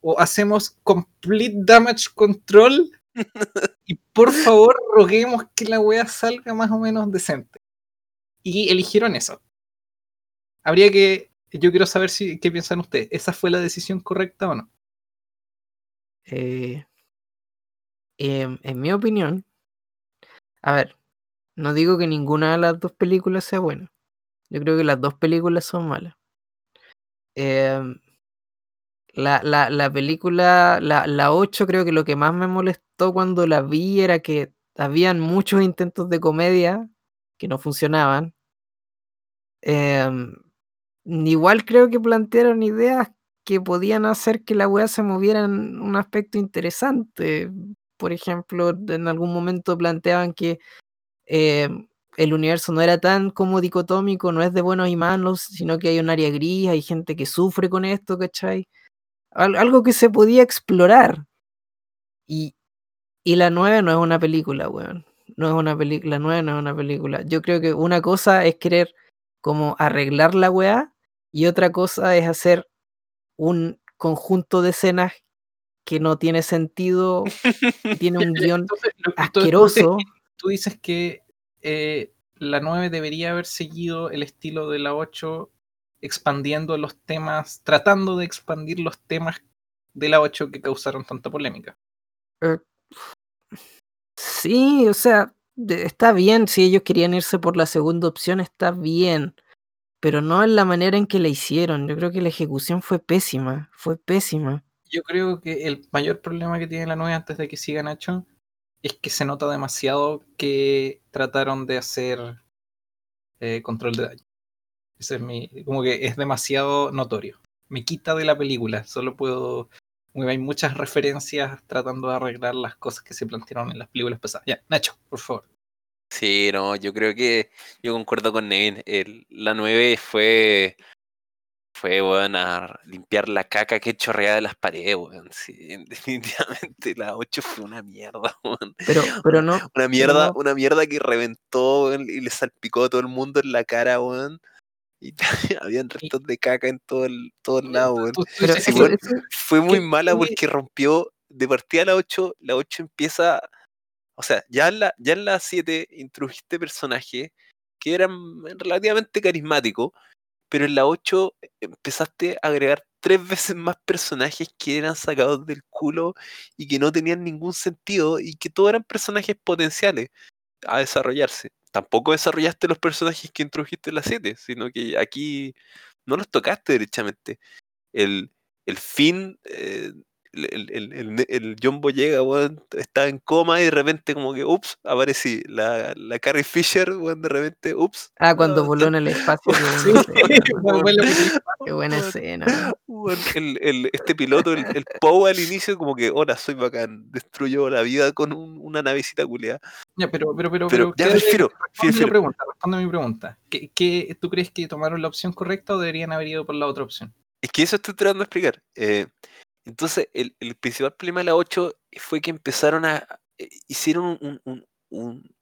O hacemos complete damage control. Y por favor, roguemos que la weá salga más o menos decente. Y eligieron eso. Habría que. Yo quiero saber si qué piensan ustedes. ¿Esa fue la decisión correcta o no? eh, em, en mi opinión, a ver, no digo que ninguna de las dos películas sea buena. Yo creo que las dos películas son malas. Em, la, la, la película, la, la 8, creo que lo que más me molestó cuando la vi era que habían muchos intentos de comedia que no funcionaban. Em, igual creo que plantearon ideas que podían hacer que la weá se moviera en un aspecto interesante. Por ejemplo, en algún momento planteaban que em, el universo no era tan como dicotómico, no es de buenos y malos, sino que hay un área gris, hay gente que sufre con esto, ¿cachai? Al- algo que se podía explorar. Y, y la 9 no es una película, weón. No es una película, la 9 no es una película. Yo creo que una cosa es querer como arreglar la weá y otra cosa es hacer un conjunto de escenas que no tiene sentido, tiene un guion Entonces, asqueroso. que- Tú dices que eh, la 9 debería haber seguido el estilo de la 8, expandiendo los temas, tratando de expandir los temas de la 8 que causaron tanta polémica. Eh, Sí, o sea, está bien si ellos querían irse por la segunda opción, está bien, pero no en la manera en que la hicieron. Yo creo que la ejecución fue pésima, fue pésima. Yo creo que el mayor problema que tiene la 9 antes de que siga Nacho es que se nota demasiado que trataron de hacer eh, control de daño. Ese es mi, como que es demasiado notorio. Me quita de la película, solo puedo... hay muchas referencias tratando de arreglar las cosas que se plantearon en las películas pasadas. Ya, Nacho, por favor. Sí, no, yo creo que yo concuerdo con Nevin. El, la 9 fue, fue, weón, a limpiar la caca que chorreaba de las paredes, weón. Sí, definitivamente la 8 fue una mierda, weón. Pero, pero no, Una mierda, no. una mierda que reventó, weón, y le salpicó a todo el mundo en la cara, weón. Y habían restos de caca en todo el, todo el lado, weón. Pero sí, bueno. Fue muy ¿Qué- mala porque rompió de partida la 8, la 8 empieza, o sea, ya en la, ya en la 7 introdujiste personajes que eran relativamente carismáticos, pero en la 8 empezaste a agregar tres veces más personajes que eran sacados del culo y que no tenían ningún sentido y que todos eran personajes potenciales a desarrollarse. Tampoco desarrollaste los personajes que introdujiste en la 7, sino que aquí no los tocaste derechamente. El, el fin, eh, el, el, el, el ne- el John Boyega, weón, estaba en coma y de repente como que, ups, aparecí. La, la Carrie Fisher, weón, de repente, ups. Ah, cuando ah, voló en el espacio. qué buena Sí. Qué buena escena. weón, el, el- este piloto, el, el Poe al inicio como que, hola, soy bacán, destruyó la vida con un- una navecita culeada. Ya, pero, pero, pero, Pero, ya, Firo, responde pregunta, responde mi pregunta. ¿Qué, qué- tú crees que tomaron la opción correcta o deberían haber ido por la otra opción? Es que eso estoy tratando de explicar. Eh, entonces, el, el principal problema de la 8 fue que empezaron a. eh, Hicieron un. un-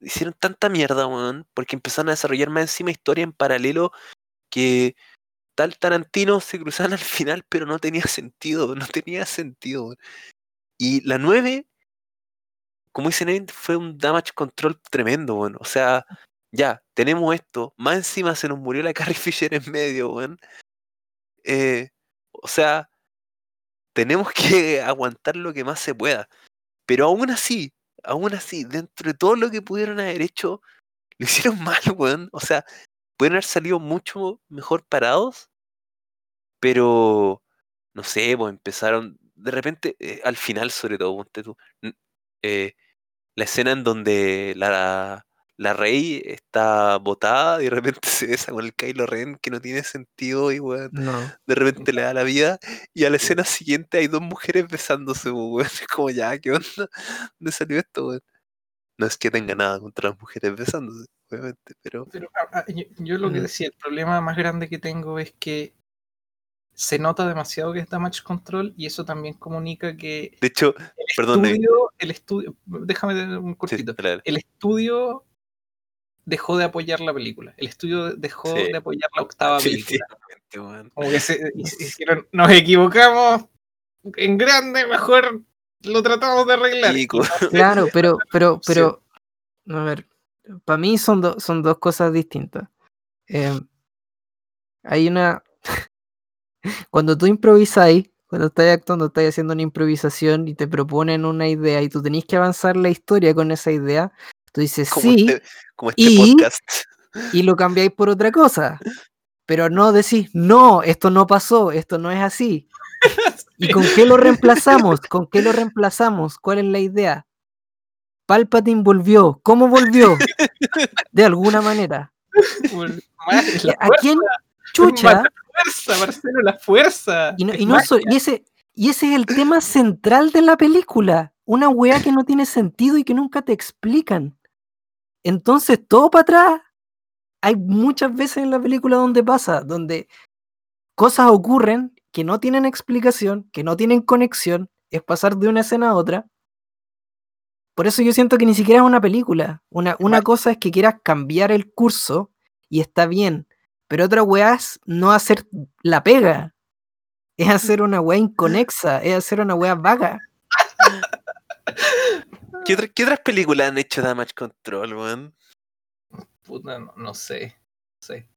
hicieron tanta mierda, weón, porque empezaron a desarrollar más encima historia en paralelo que tal Tarantino se cruzaban al final, pero no tenía sentido, no tenía sentido. weón. Y la 9, como dice Nevin, fue un damage control tremendo, weón. O sea, ya, tenemos esto, más encima se nos murió la Carrie Fisher en medio, weón. Eh, o sea, tenemos que aguantar lo que más se pueda. Pero aún así, aún así, dentro de todo lo que pudieron haber hecho, lo hicieron mal, weón. O sea, pueden haber salido mucho mejor parados, pero no sé, pues empezaron. De repente, eh, al final, sobre todo, ponte tú, eh, la escena en donde la, la rey está botada y de repente se besa con el Kylo Ren, que no tiene sentido, y weón, No. de repente le da la vida, y a la escena siguiente hay dos mujeres besándose, pues, weón. Es como ya, ¿qué onda? ¿Dónde salió esto, weón? No es que tenga nada contra las mujeres besándose, obviamente, pero. Pero yo, yo lo que decía, el problema más grande que tengo es que se nota demasiado que es damage control y eso también comunica que De hecho, el Perdón, estudio, el estudio, déjame un cortito. El estudio dejó de apoyar la película. El estudio dejó Sí. de apoyar la octava película. Como que se hicieron, nos equivocamos en grande, mejor lo tratamos de arreglar. Claro, pero, pero, Sí. pero, a ver, para mí son, do- son dos cosas distintas. Em, hay una, cuando tú improvisáis, cuando estás actuando, estás haciendo una improvisación y te proponen una idea y tú tenés que avanzar la historia con esa idea, tú dices Como sí este, como este y- podcast. y lo cambiáis por otra cosa. Pero no decís, no, esto no pasó, esto no es así. ¿Y con qué lo reemplazamos? ¿Con qué lo reemplazamos? ¿Cuál es la idea? Palpatine volvió. ¿Cómo volvió? De alguna manera. La ¿A quién chucha? fuerza, Marcelo, la fuerza. Y, no- y no so- y ese, y ese es el tema central de la película. Una weá que no tiene sentido y que nunca te explican. Entonces, todo para atrás. Hay muchas veces en la película donde pasa, donde cosas ocurren que no tienen explicación, que no tienen conexión, es pasar de una escena a otra. Por eso yo siento que ni siquiera es una película. Una, una cosa es que quieras cambiar el curso y está bien, pero otra weá es no hacer la pega. Es hacer una weá inconexa, es hacer una weá vaga. ¿Qué, otra- qué otras películas han hecho Damage Control, weón? Puta, no, no sé. No sé.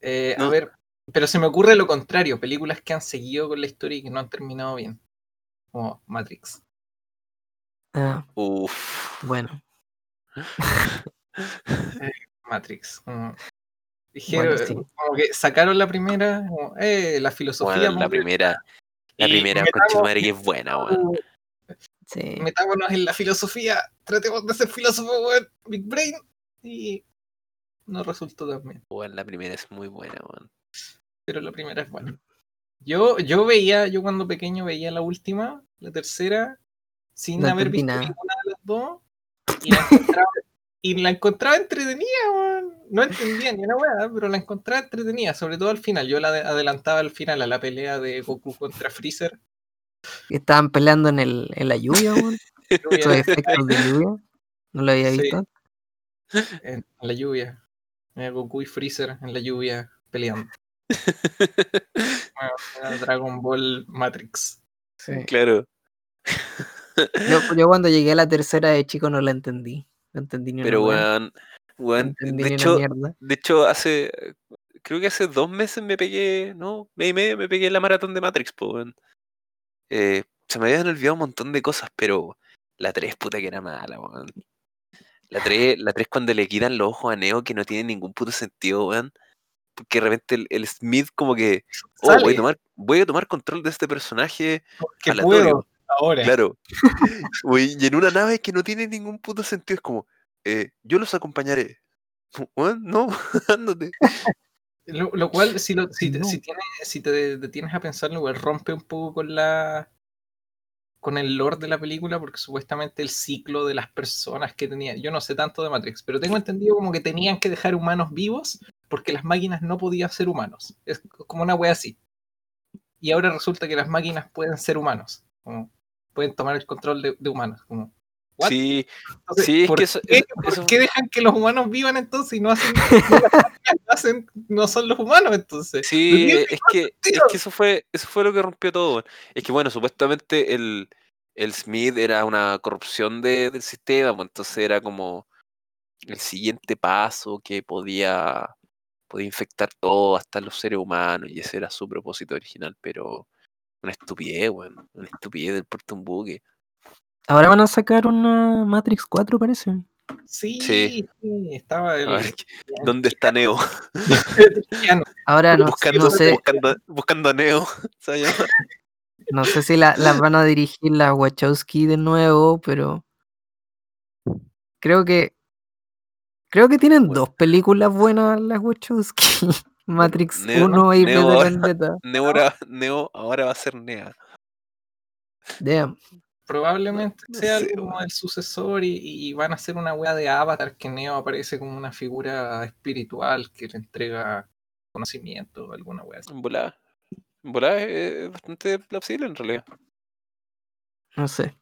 Eh, A ver, pero se me ocurre lo contrario: películas que han seguido con la historia y que no han terminado bien. Como Matrix. Ah, Uf. bueno, Matrix. como- dijeron, Bueno, sí. como que sacaron la primera, como, eh, la filosofía. Bueno, la primera. La primera, concha madre, que es buena, weón. Sí. metámonos en la filosofía, tratemos de ser filósofos, weón, Big Brain, y no resultó tan bien, Weón, la primera es muy buena, weón. pero la primera es buena. Yo, yo veía, yo cuando pequeño veía la última, la tercera, sin No haber visto nada. ninguna de las dos, y la encontraba, y la encontraba entretenida, weón. No entendía ni una weá, pero la encontraba entretenida, sobre todo al final. Yo la ade- adelantaba al final a la pelea de Goku contra Freezer. Estaban peleando en, el, en la lluvia, weón. Estos efectos de lluvia. No lo había Sí. visto. en la lluvia. Goku y Freezer en la lluvia peleando. Bueno, era Dragon Ball Matrix. Claro. Yo, yo cuando llegué a la tercera de chico no la entendí. No entendí ni una Pero, weón, no weón, entendí de hecho, mierda. de hecho, hace, creo que hace dos meses me pegué, no, mes y medio me pegué la maratón de Matrix, po, weón. Eh, se me habían olvidado un montón de cosas, pero la 3, puta que era mala, weón. La 3, la 3 cuando le quitan los ojos a Neo, que no tiene ningún puto sentido, weón. Porque de repente el, el Smith como que, oh, voy a tomar, voy a tomar control de este personaje porque aleatorio. puedo ahora. Claro. Y en una nave que no tiene ningún puto sentido, es como, eh, yo los acompañaré. Weón, No, ándate. Lo, lo cual, si, lo- si, No. si, tienes, si te detienes a pensarlo, rompe un poco con la con el lore de la película, porque supuestamente el ciclo de las personas que tenía, yo no sé tanto de Matrix, pero tengo entendido como que tenían que dejar humanos vivos porque las máquinas no podían ser humanos. Es como una wea así. Y ahora resulta que las máquinas pueden ser humanos, como pueden tomar el control de, de humanos. Como, ¿what? Sí, Entonces, sí, ¿por que eso- qué, eso- por eso- qué dejan que los humanos vivan entonces y no hacen, no, hacen- son los humanos entonces? sí, es que, es sentido. que eso fue, eso fue lo que rompió todo. Es que bueno, supuestamente el, el Smith era una corrupción de- del sistema, pues entonces era como el siguiente paso que podía, podía infectar todo, hasta los seres humanos, y ese era su propósito original, pero una estupidez, weón, una estupidez del puerto un buque. Ahora van a sacar una Matrix 4, parece. Sí, Sí. sí, estaba el. A ver, ¿Dónde está Neo? Ahora no, buscando, no sé, buscando, buscando a Neo. no sé si la- las van a dirigir las Wachowski de nuevo, pero creo que creo que tienen Bueno. dos películas buenas las Wachowski. Matrix Neo- 1 y Neo. Neo, ahora, Neo ahora va a ser Nea. Damn. Probablemente No sea sé, como el sucesor y, y van a hacer una wea de Avatar que Neo aparece como una figura espiritual que le entrega conocimiento, alguna wea así. En volada. En volada es, es bastante plausible en realidad. No sé.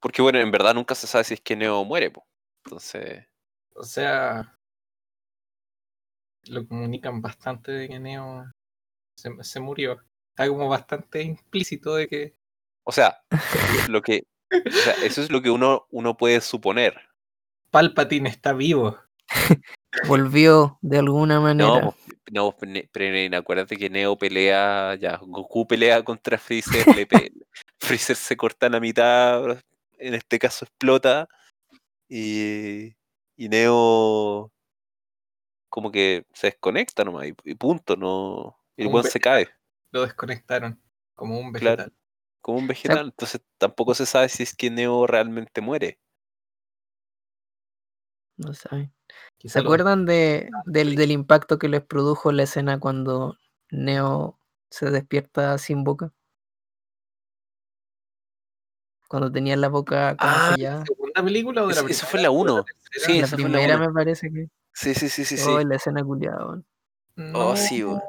Porque bueno, en verdad nunca se sabe si es que Neo muere. po. Entonces, O sea, lo comunican bastante de que Neo se, se murió. Está como bastante implícito de que o sea, lo que, o sea, eso es lo que uno, uno puede suponer. Palpatine está vivo. Volvió de alguna manera. No, po, no, pe- ne- pero acuérdate que Neo pelea, ya, Goku pelea contra Freezer, le pe- Freezer se corta en la mitad, en este caso explota, y, y Neo como que se desconecta nomás, y, y punto, no, el weón se cae, Lo desconectaron como un Claro. Como un vegetal, entonces tampoco se sabe si es que Neo realmente muere. No sabe. Quizá ¿Se lo- acuerdan de, del, del impacto que les produjo la escena cuando Neo se despierta sin boca? Cuando tenía la boca como Ah, sellada. ¿Segunda película o de la primera? eso fue la o de uno. tercera? Sí, la esa fue la primera me parece que. Sí, sí, sí, sí, sí. Oh, la escena culiada, weón. No, Oh, sí, weón.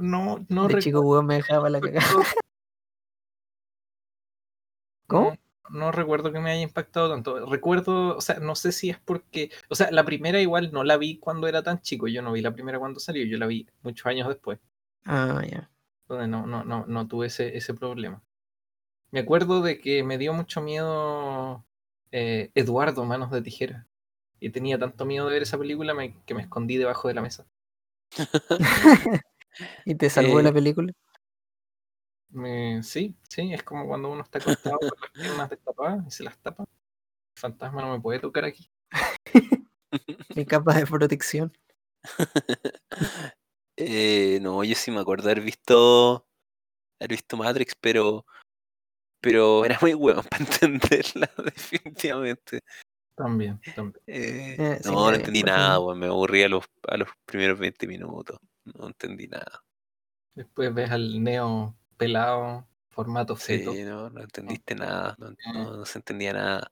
no, no De chico, weón, me dejaba la cagada. ¿Cómo? No, no recuerdo que me haya impactado tanto. Recuerdo, o sea, no sé si es porque, o sea, la primera igual no la vi cuando era tan chico. Yo no vi la primera cuando salió, yo la vi muchos años después. Ah, ya. Donde no, no, no, no tuve ese, ese problema. Me acuerdo de que me dio mucho miedo eh, Eduardo, Manos de Tijera. Y tenía tanto miedo de ver esa película me- que me escondí debajo de la mesa. ¿Y te salvó la Eh, película? Me- sí, sí, es como cuando uno está acostado con las piernas destapadas y se las tapa. El fantasma no me puede tocar aquí. Mi capa de protección. Eh, no, yo sí me acuerdo haber visto haber visto Matrix, pero pero era muy huevón para entenderla, definitivamente. También, también. Eh, Eh, sí, no, no entendí nada, me aburrí a los, a los primeros 20 minutos. No entendí nada. Después ves al Neo pelado, formato feto. Sí, no, no entendiste nada, no, no- no se entendía nada.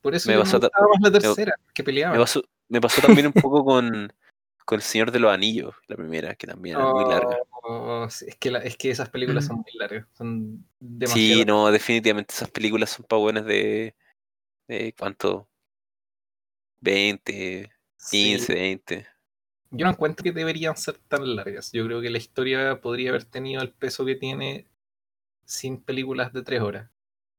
Por eso me pasó más la me- tercera, que Me pasó, me pasó también un poco con, con El Señor de los Anillos, la primera, que también era muy larga. Oh, sí, es, que la- es que esas películas Mm. son muy largas. Son Sí, demasiado. no, definitivamente esas películas son para buenas de, de ¿cuánto? 20, Sí, 15, 20. Yo no encuentro que deberían ser tan largas. Yo creo que la historia podría haber tenido el peso que tiene sin películas de tres horas.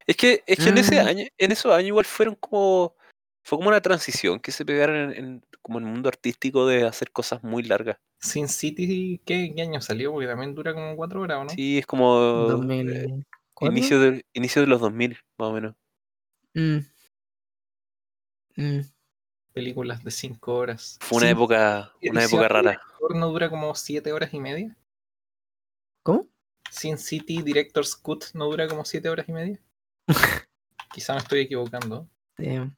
Es que, es que en ese Mm. año, en esos años igual fueron como, fue como una transición que se pegaron en, en- como en el mundo artístico de hacer cosas muy largas. Sin City, ¿qué, qué año salió? Porque también dura como cuatro horas, ¿o no? Sí, es como eh, 2004. inicio de, inicio de los 2000, más o menos. Mm. Mm. Películas de cinco horas. Fue una Sin época, una época rara. ¿No dura como siete horas y media? ¿Cómo? Sin City Director's Cut no dura como siete horas y media. Quizá me estoy equivocando. Damn.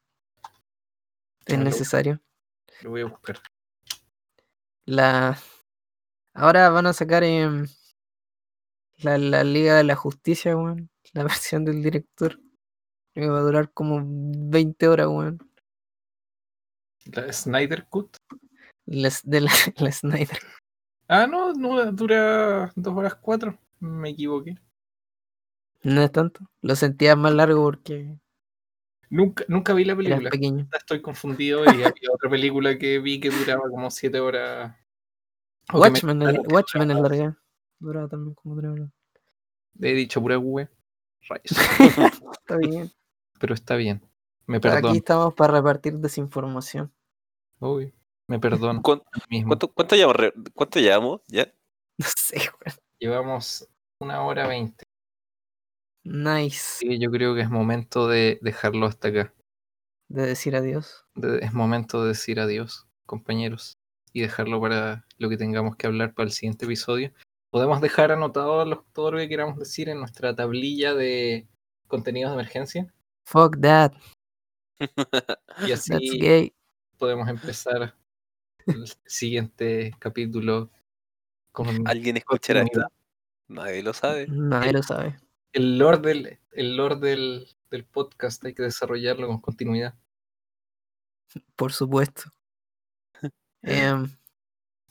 Es Aló. necesario. Lo voy a buscar. La... Ahora van a sacar em, la, la Liga de la Justicia, weón. La versión del director. Que va a durar como 20 horas, weón. La Snyder Cut. Les- de la, la Snyder. Ah, no, no, dura dos horas cuatro. Me equivoqué. No es tanto. Lo sentía más largo porque Nunca, nunca vi la película. pequeño. Estoy confundido y había otra película que vi que duraba como siete horas. O que me Watchmen, contaron que Watchmen es duraba- larga. Duraba también como tres horas. He dicho pura. Rayos. Está bien. Pero está bien. Me Aquí estamos para repartir desinformación. Uy, me perdono. ¿Cuánto, cuánto, cuánto llevamos? ¿Cuánto llevamos? ¿Ya? No sé, weón. Llevamos una hora veinte. Nice. Sí, yo creo que es momento de dejarlo hasta acá. de decir adiós. De- es momento de decir adiós, compañeros, y dejarlo para lo que tengamos que hablar para el siguiente episodio. Podemos dejar anotado los- todo lo que queramos decir en nuestra tablilla de contenidos de emergencia Fuck that, y that's así podemos empezar el siguiente capítulo con ¿Alguien escuchará esto? Nadie lo sabe. Nadie lo sabe. El lore del, el lore del, del podcast hay que desarrollarlo con continuidad. Por supuesto. Em,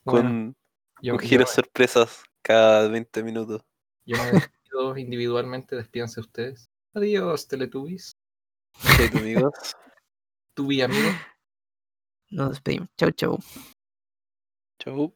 Bueno, Con, yo giros sorpresas cada 20 minutos. yo me despido individualmente, despídanse ustedes. Adiós, Teletubbies. Chaito, amigos. Tubi amigo. nos despedimos. Chau, chau. Chau.